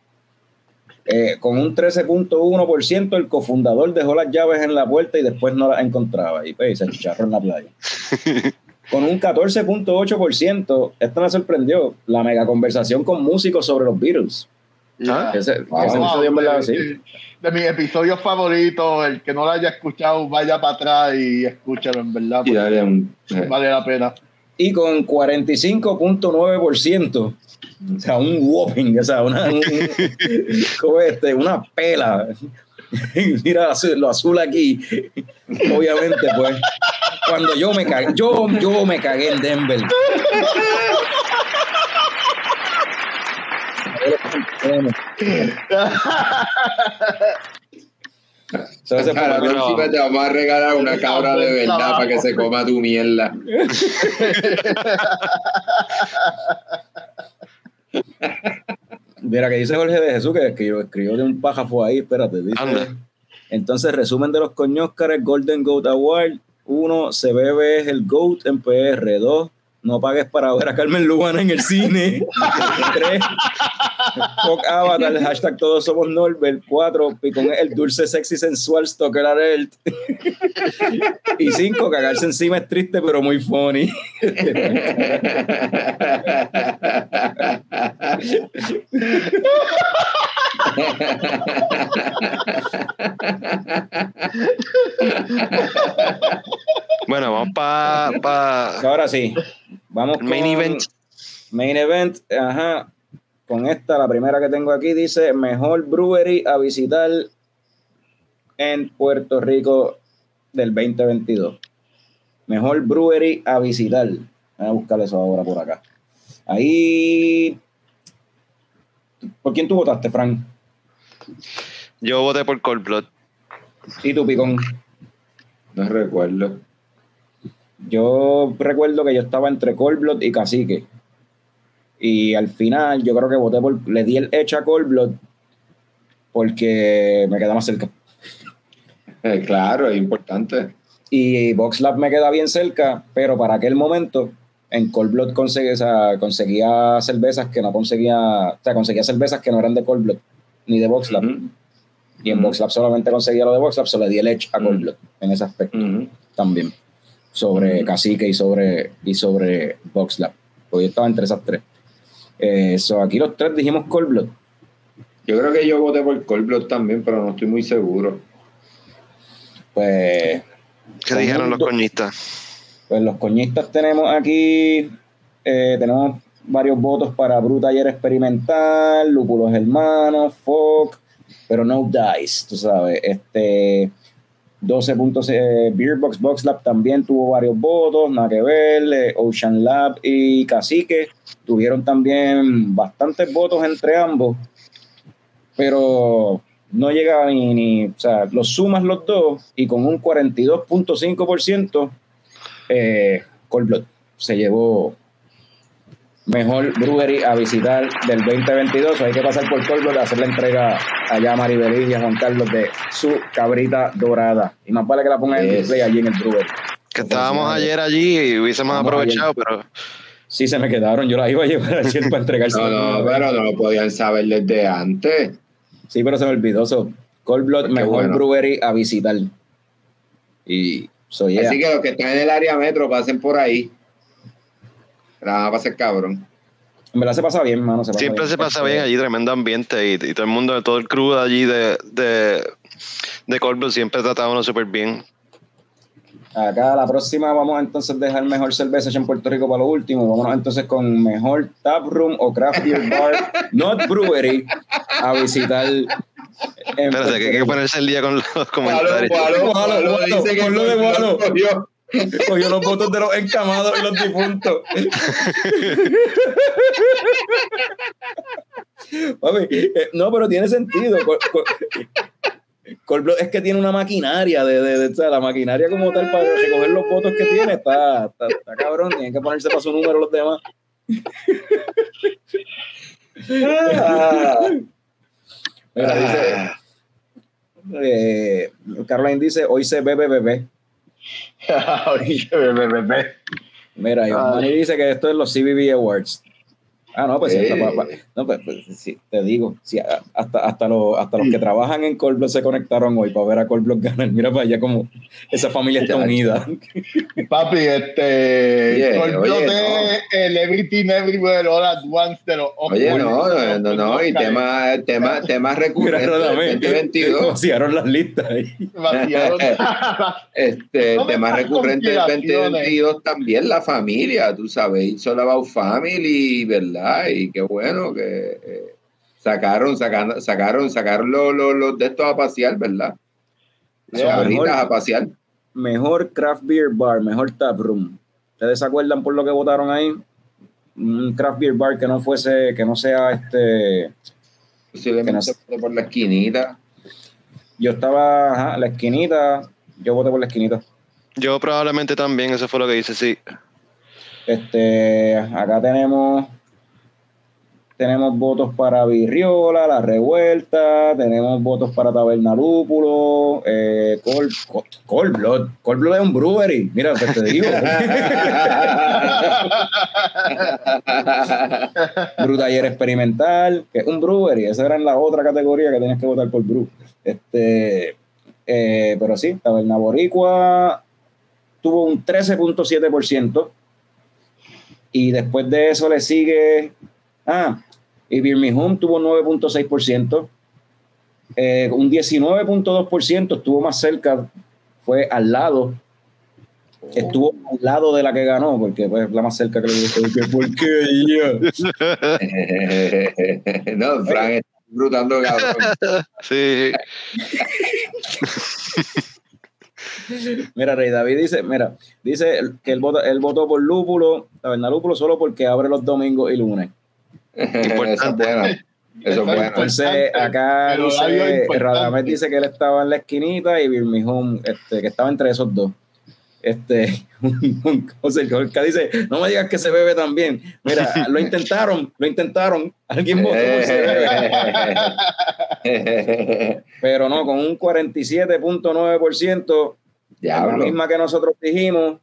Eh, con un 13.1%, el cofundador dejó las llaves en la puerta y después no las encontraba. Y pues, se chicharró en la playa. <laughs> Con un 14.8%, esto me sorprendió, la mega conversación con músicos sobre los Beatles. Ya. Ese, Wow. ese Wow, episodio en verdad, de, sí. de- de mis episodios favoritos, el que no lo haya escuchado, vaya para atrás y escúchalo, en verdad, dale un. vale la pena. Y con 45.9%, o sea, un whopping, o sea, una, un- <laughs> ¿cómo es este? una pela. <laughs> Mira lo azul aquí. Obviamente, pues, cuando yo me cagué, yo, yo me cagué en Denver. So, ese fue Para la para- próxima te vamos a regalar una cabra de verdad para que se coma tu mierda. Mira, que dice Jorge de Jesús que escribió, escribió de un pájaro ahí, espérate, dice. Anda. Entonces, resumen de los coñóscares, Golden Goat Award. Uno, se bebe es el GOAT en PR. Dos, no pagues para ver a Carmen Lubana en el cine. Tres, <laughs> fuck Avatar, hashtag todos somos Norbert. Cuatro, Picón es el dulce, sexy, sensual, stalker alert. y cinco, cagarse encima es triste, pero muy funny. Bueno, vamos para pa, Ahora sí, vamos con main event. Main event, ajá. Con esta, la primera que tengo aquí dice mejor brewery a visitar en Puerto Rico del 2022. Mejor brewery a visitar. Voy a buscar eso ahora por acá. Ahí. ¿Por quién tú votaste, Frank? Yo voté por Cold Blood. ¿Y tú, Picón? No recuerdo. Yo recuerdo que yo estaba entre Cold Blood y Cacique. Y al final yo creo que voté por. Le di el hecho a Cold Blood porque me queda más cerca. Eh, claro, es importante. Y Box Lab me queda bien cerca, pero para aquel momento en Cold Blood conseguía, o sea, conseguía cervezas que no conseguía, o sea, conseguía cervezas que no eran de Cold Blood ni de Box Lab. Ujú, Y en Lab solamente conseguía lo de Box Lab, solo le di el edge a Cold Ujú. Blood en ese aspecto también. Sobre Ujú. Cacique y sobre, y sobre Box Lab. Porque yo estaba entre esas tres. Eh, so, aquí los tres dijimos Cold Blood. Yo creo que yo voté por Cold Blood también, pero no estoy muy seguro. Pues ¿Qué dijeron los coñistas? Pues los coñistas tenemos aquí, eh, tenemos varios votos para Bruta Ayer Experimental, Lúpulos Hermanos, Folk, pero no Dice, tú sabes. Este, 12 puntos, eh, Beerbox Box Lab también tuvo varios votos, nada que ver, eh, Ocean Lab y Cacique tuvieron también bastantes votos entre ambos, pero no llega ni, o sea, los sumas los dos y con un 42.5%, eh, Cold se llevó mejor brewery a visitar del 2022. Hay que pasar por Blood a hacer la entrega allá a Maribel y a Juan Carlos de su cabrita dorada. Y más vale que la pongan en Yes. display allí en el brewery. Que estábamos ayer allí y hubiésemos aprovechado, pero Sí, se me quedaron. Yo la iba a llevar allí para entregarse. No, no, pero no lo podían saber desde antes. Sí, pero se me olvidó. So, Cold Blood, mejor bueno. brewery a visitar. Y soy Así que los que están en el área metro pasen por ahí. La van a pasar cabrón. En verdad se pasa bien, mano. se pasa siempre bien. se pasa bien allí, tremendo ambiente y, y todo el mundo, todo el crew de allí de, de, de siempre trata a uno súper bien. Acá la próxima vamos a entonces dejar mejor cerveza en Puerto Rico para lo último. Vámonos entonces con mejor tap room o craft beer bar, <laughs> not brewery, a visitar. En Espérate, que hay que ponerse el día con los Gualo, comentarios. gualo, Gualo, gualo, gualo, gualo. Cogió los votos de los encamados y los difuntos. Eh, no, pero tiene sentido. Col- col- es que tiene una maquinaria de, de- de- o sea, la maquinaria como tal para recoger los votos que tiene está, está, está cabrón, tienen que ponerse para su número los demás. Ah. Mira, dice, eh, Caroline dice, hoy se bebe bebé. <laughs> Mira, Iván dice que esto es los CBB Awards. Ah, no, pues, sí, Eh. pa- pa- no, pues, pues, sí, te digo, sí, hasta, hasta, los, hasta los que trabajan en Cold Blood se conectaron hoy para ver a Cold Blood ganar. Mira para allá como esa familia está unida. <laughs> Papi, este. Oye, Cold oye, no. es el Everything Everywhere All at Once de los Oye, no, no, no, no, y tema, tema, temas <laughs> Mira, recurrentes del Radamés, 2022. vaciaron las listas ahí. Vaciaron. <laughs> Este, ¿Dónde temas recurrentes del conspiraciones? 2022 también, la familia, tú sabes, It's All About Family, ¿verdad? Y qué bueno que eh, sacaron, sacaron, sacaron, sacaron los, los, los de estos a pasear, ¿verdad? Las Yeah, mejor. a pasear. Mejor craft beer bar, mejor tap room. ¿Ustedes se acuerdan por lo que votaron ahí? Un craft beer bar que no fuese, que no sea este. Posiblemente Que por la esquinita. Yo estaba, ajá, la esquinita, yo voté por la esquinita. Yo probablemente también, eso fue lo que hice, sí. Este, acá tenemos tenemos votos para Virriola, La Revuelta, tenemos votos para Taberna Lúpulo, eh, Col, Col, Cold Blood. Cold Blood es un brewery, mira, pues te digo. <laughs> Brutaller Experimental, que es un brewery, esa era en la otra categoría que tenías que votar por brew. Este, eh, pero sí, Taberna Boricua tuvo un 13.7%. Y después de eso le sigue. Ah, y Beer Me Home tuvo 9.6%. Eh, un 19.2% estuvo más cerca, fue al lado. Estuvo al lado de la que ganó, porque pues, la más cerca que le gustó. ¿Qué porquería? <laughs> no, Frank está disfrutando, cabrón. Sí. <laughs> Mira, Rey David dice, mira, dice que él votó, él votó por Lúpulo, Taberna Lúpulo, solo porque abre los domingos y lunes. <laughs> Eso es bueno. Eso es bueno. Entonces, acá dice, importante. Radamés dice que él estaba en la esquinita y Birmingham, este, que estaba entre esos dos. Este, <laughs> José Jorge dice, no me digas que se bebe también. Mira, <laughs> lo intentaron, lo intentaron. Alguien votó por se bebe. Pero no, con un 47.9%, la misma que nosotros dijimos,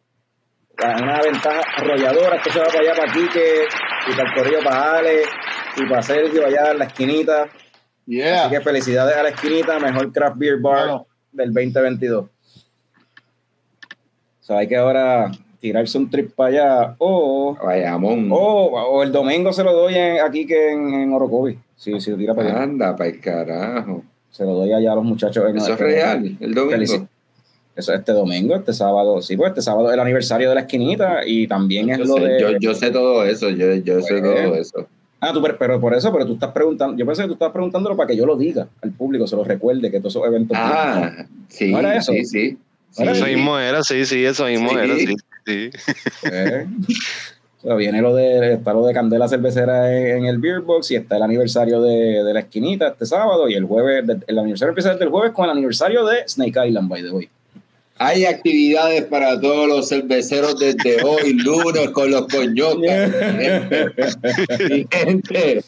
una ventaja arrolladora, esto se va para allá para Quique, y para el corrido para Ale, y para Sergio allá en la esquinita. Yeah. Así que felicidades a la esquinita, mejor craft beer bar Bueno. del 2022. O sea, hay que ahora tirarse un trip para allá, o, Vayamón. o, o el domingo se lo doy en- aquí que en, en Orocovi. Sí, sí, tira para allá. Anda, para el carajo. Se lo doy allá a los muchachos. en- Eso es real, el domingo. Felici- Eso este domingo, este sábado. Sí, pues este sábado es el aniversario de la esquinita y también es lo sé, de. yo, yo sé todo eso, yo, yo sé Pues, todo eso. Ah, tú, pero, pero por eso, pero tú estás preguntando. Yo pensé que tú estabas preguntándolo para que yo lo diga al público, se lo recuerde que todos esos eventos. Ah, sí, ¿No era eso? sí, sí. ¿No era Sí. Eso mismo era, sí, sí, eso mismo Sí. era, sí. sí. Eh. O sea, viene lo de, está lo de Candela Cervecera en, en el Beer Box y está el aniversario de, de la esquinita este sábado y el jueves, el aniversario empieza desde el jueves con el aniversario de Snake Island, by the way. Hay actividades para todos los cerveceros desde hoy, lunes, con los <laughs> gente.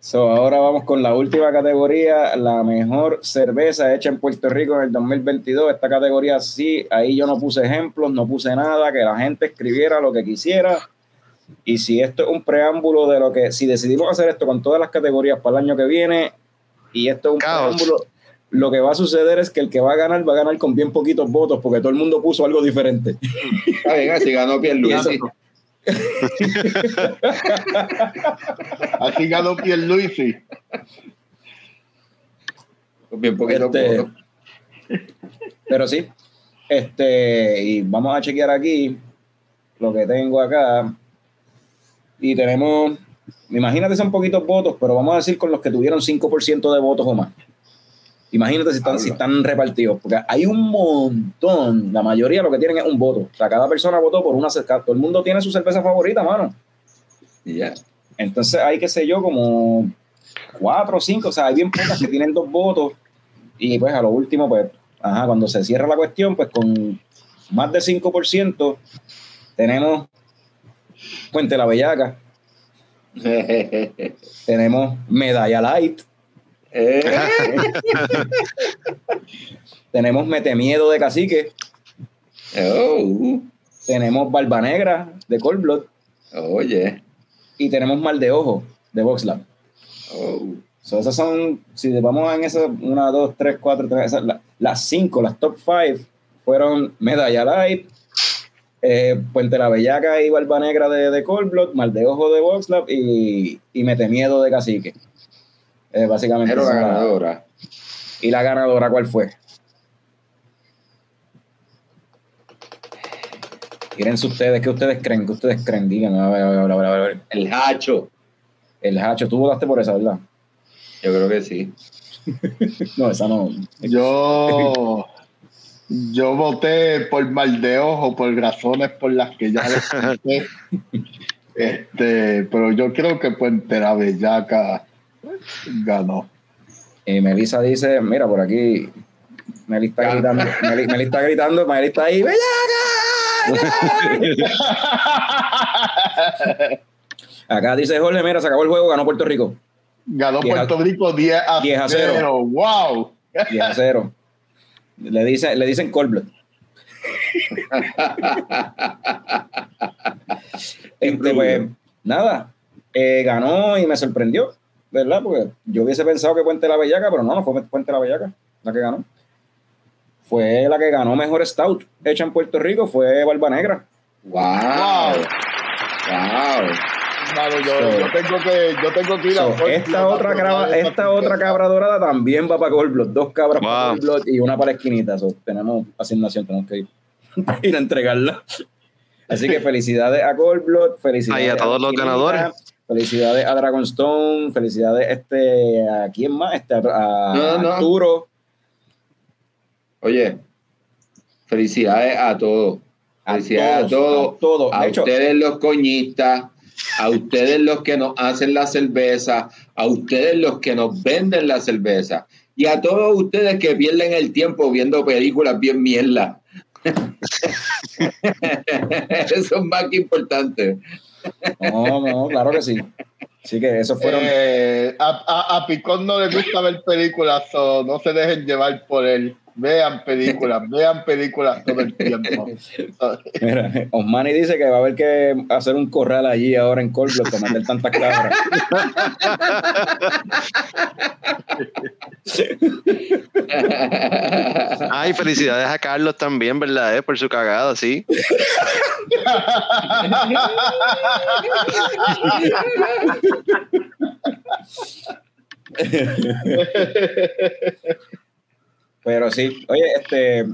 So, ahora vamos con la última categoría, la mejor cerveza hecha en Puerto Rico en el 2022. Esta categoría sí, ahí yo no puse ejemplos, no puse nada, que la gente escribiera lo que quisiera. Y si esto es un preámbulo de lo que, si decidimos hacer esto con todas las categorías para el año que viene, y esto es un Caos. preámbulo, lo que va a suceder es que el que va a ganar va a ganar con bien poquitos votos, porque todo el mundo puso algo diferente. Está bien, así ganó Pierluisi. <laughs> Así ganó Pierluisi. Bien poquito Este, votos. Pero sí, este, y vamos a chequear aquí lo que tengo acá. Y tenemos, imagínate son poquitos votos, pero vamos a decir con los que tuvieron 5% de votos o más. Imagínate si están, si están repartidos, porque hay un montón, la mayoría lo que tienen es un voto. O sea, cada persona votó por una cerveza, todo el mundo tiene su cerveza favorita, mano. Y ya. Entonces hay, qué sé yo, como cuatro o cinco, o sea, hay bien pocas que tienen dos votos. Y pues a lo último, pues, ajá, cuando se cierra la cuestión, pues con más de 5% tenemos Puente la Bellaca, <laughs> tenemos Medalla Light, Eh, <laughs> tenemos Mete Miedo de Cacique, oh, tenemos Barba Negra de Cold Blood oye. y tenemos Mal de Ojo de Voxlab. Oh. So, esas son, si vamos en esas, una, dos, tres, cuatro, tres, esas, la- las cinco, las top five fueron Medalla Light, eh, Puente la Bellaca y Barba Negra de, de Cold Blood, Mal de Ojo de Voxlab y, y Mete Miedo de Cacique. Eh, básicamente. Pero la ganadora. ¿Y la ganadora cuál fue? Tírense ustedes, ¿qué ustedes creen? ¿Qué ustedes creen? Díganme, a ver, a ver, a ver, a ver. El hacho. El Hacho, tú votaste por esa, ¿verdad? Yo creo que sí. <laughs> No, esa no. Yo, yo voté por mal de ojo, por razones por las que ya <laughs> les conté. Este, pero yo creo que Puente la Bellaca ganó. Y Melissa dice, mira, por aquí, Meli está gritando, Meli, Meli está gritando, Meli está ahí, ¡Bellaca! Acá dice Jorge, mira, se acabó el juego, ganó Puerto Rico, Ganó Diez a- Puerto Rico 10 a, 10 a 0. 0. ¡Wow! 10 a 0. Le, dice, le dicen cold blood. <laughs> Este, pues, nada, eh, ganó y me sorprendió, ¿verdad? Porque yo hubiese pensado que Puente la Bellaca, pero no, no fue Puente la Bellaca la que ganó. Fue la que ganó mejor stout hecha en Puerto Rico, fue Barba Negra. Wow. Wow. Yo, So- yo tengo que, yo tengo que ir a esta otra cabra, esta otra cabra dorada también va para Gold Blood, dos cabras para Wow. Gold Blood y una para la esquinita. So, tenemos asignación, tenemos que ir, <laughs> ir a entregarla. Así que felicidades a Gold Blood, felicidades Ay, a todos los esquinita, ganadores. Felicidades a Dragonstone, felicidades este, a quién más, este, a, a No, no. Arturo. Oye, felicidades a todos. Felicidades a todos, todos. a todos. A hecho- ustedes los coñistas, a ustedes los que nos hacen la cerveza, a ustedes los que nos venden la cerveza y a todos ustedes que pierden el tiempo viendo películas bien mierda. <laughs> Eso es más que importante. No, no, claro que sí. Así que esos fueron. Eh, a, Picón no le gusta ver películas, so no se dejen llevar por él. Vean películas, vean películas todo el tiempo. Mira, Osmani dice que va a haber que hacer un corral allí ahora en Colbert para meter tantas cabras. Ay, felicidades a Carlos también, ¿verdad? eh? Por su cagada, sí. <laughs> Pero sí, oye, este,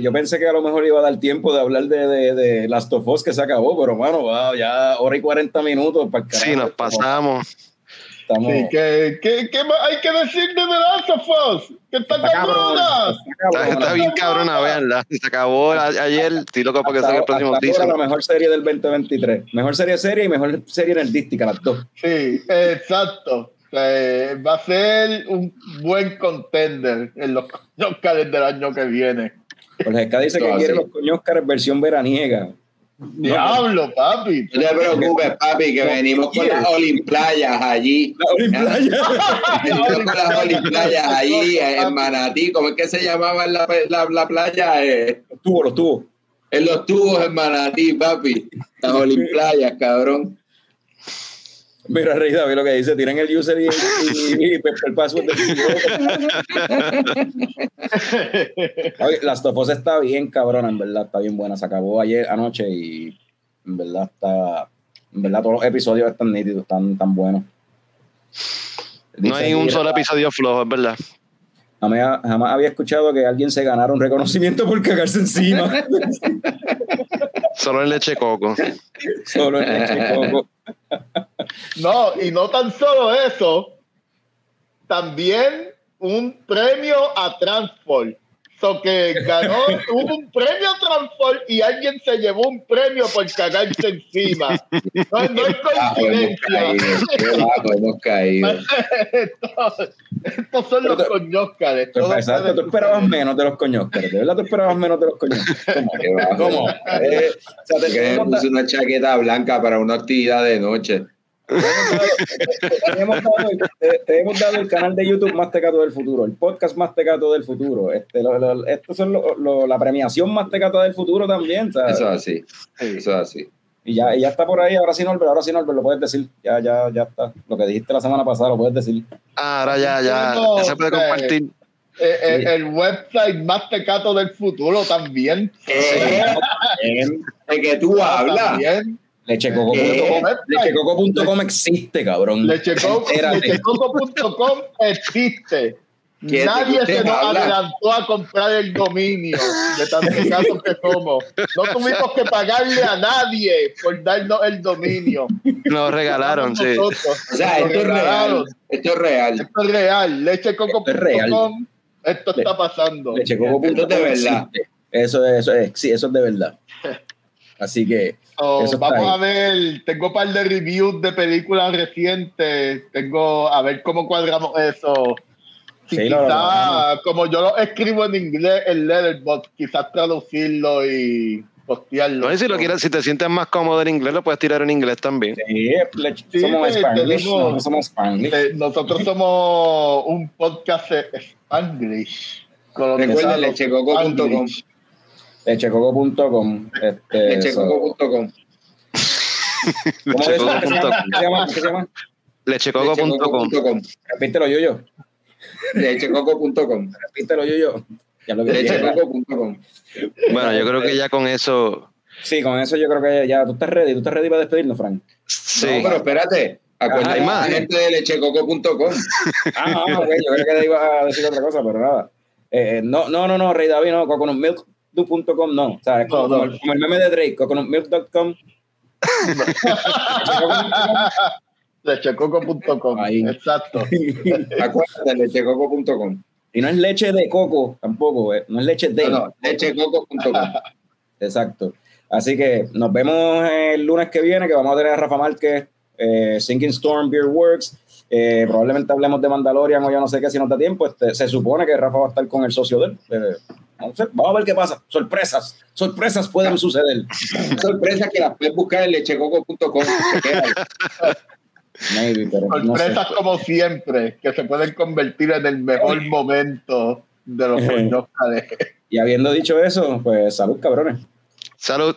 yo pensé que a lo mejor iba a dar tiempo de hablar de, de, de Last of Us que se acabó, pero mano, wow, ya hora y 40 minutos para el carajo. Sí, nos pasamos. Estamos, sí, ¿qué, qué, qué más hay que decir de The Last of Us? ¡Que está está cabrona! está bien cabrona, véanla. Se acabó ayer. Estoy loco para que salga el próximo hasta ahora teaser. la mejor serie del 2023. Mejor serie serie y mejor serie nerdística, las dos. Sí, exacto. Eh, va a ser un buen contender en los Oscars del año que viene. Jorge Esca dice que quiere los coños Oscars versión veraniega. Diablo, papi. No te preocupes, papi, que <laughs> venimos con las Olimplayas allí. La Olimpia. Venimos con las Olimplayas allí en Manatí. ¿Cómo es que se llamaba la, la, la playa? Eh, Los tubos, los tubos. en los tubos en Manatí, papi. Las Olimplayas, cabrón. Mira, Rey David lo que dice, tienen el user y, y, y el password Last of Us está bien cabrona, en verdad, está bien buena. Se acabó ayer anoche y en verdad está. En verdad, todos los episodios están nítidos, están tan buenos. No hay Dice un solo episodio flojo, es verdad. Jamás, jamás había escuchado que alguien se ganara un reconocimiento por cagarse encima. <laughs> Solo el leche coco. Solo en leche coco. <laughs> <laughs> No, y no tan solo eso, también un premio a Transport. So que ganó, hubo un premio a Transport y alguien se llevó un premio por cagarse encima. No, no hemos coincidencia. caído. Qué bajo hemos caído. Estos, <laughs> estos son los Pero coñóscares. Tú, pueden tú esperabas menos de los coñóscares. De verdad, tú esperabas menos de los coñóscares. <laughs> ¿Cómo? ¿Cómo? Eh, o sea, te, Que me hemos puse una chaqueta blanca para una actividad de noche. Te hemos dado, te- te hemos dado el canal de YouTube más tecato del futuro, el podcast más tecato del futuro. Este, lo- lo- estos son lo- lo- la premiación más tecata del futuro también. ¿sabes? Eso es así. Eso es así. Y ya, y ya está por ahí, ahora sí, Norbert, ahora sí, Norbert, lo puedes decir. Ya, ya, ya está. Lo que dijiste la semana pasada lo puedes decir. Ah, ahora ya, ya, ya se puede compartir. Eh, eh, el website más tecato del futuro también. <laughs> De que tú hablas. También. Lechecoco.com Lechecoco.com existe, cabrón. Lechecoco.com <laughs> existe. ¿Quién Nadie se nos habla? adelantó a comprar el dominio de tan tecatos que somos. No tuvimos que pagarle a nadie por darnos el dominio. Nos regalaron, sí. O sea, Nos esto es real. Esto es real. Esto es real. Esto es real. Lechecoco.com. Esto está pasando. Lechecoco.com Esto es de verdad. Eso, es- eso, es, sí, eso es de verdad. Así que, So, vamos ahí. a ver, tengo un par de reviews de películas recientes, tengo a ver cómo cuadramos eso. Si Sí, lo- quizá, como yo lo escribo en inglés en Letterboxd, quizás traducirlo y postearlo. No, y si lo quieres, si te sientes más cómodo en inglés, lo puedes tirar en inglés también. sí, Sí, somos tenemos- No, somos Spanglish. Eh, Nosotros somos un podcast de Spanglish. Recuerden colonizado lechecoco.com. Lechecoco.com. Este. Lechecoco.com. <laughs> ¿Cómo es eso? ¿Qué se llama? Lechecoco.com. Lechecoco.com. Repítelo, yo, yo. Lechecoco.com. Repítelo, yo, yo. Ya lo. Lechecoco.com. Bueno, yo creo que ya con eso. Sí, con eso yo creo que ya tú estás ready. ¿Tú estás ready para despedirnos, Frank? Sí. No, pero espérate. Acuérdate hay más. la gente de lechecoco.com. Ah, ah, ok, yo creo que te iba a decir otra cosa, pero nada. Eh, no, no, no, no, Rey David, no, no. O sea, es como, No, no. como el, como el meme de Drake, coconutmilk.com. <laughs> Lechecoco.com. Exacto. <laughs> Acuérdate, lechecoco.com. Y no es leche de coco tampoco, eh, no es leche de. No, no, lechecoco.com. <laughs> Exacto. Así que nos vemos el lunes que viene, que vamos a tener a Rafa Márquez, eh, Sinking Storm Beer Works. Eh, probablemente hablemos de Mandalorian o ya no sé qué si nos da tiempo. Este, se supone que Rafa va a estar con el socio de él. Eh, no sé, vamos a ver qué pasa. Sorpresas, sorpresas pueden suceder. <laughs> Sorpresa que las puedes buscar en lechecoco.com. <laughs> Maybe, pero no sé. Sorpresas como siempre, que se pueden convertir en el mejor momento de los Eh. Oscars. Y habiendo dicho eso, pues salud, cabrones. Salud.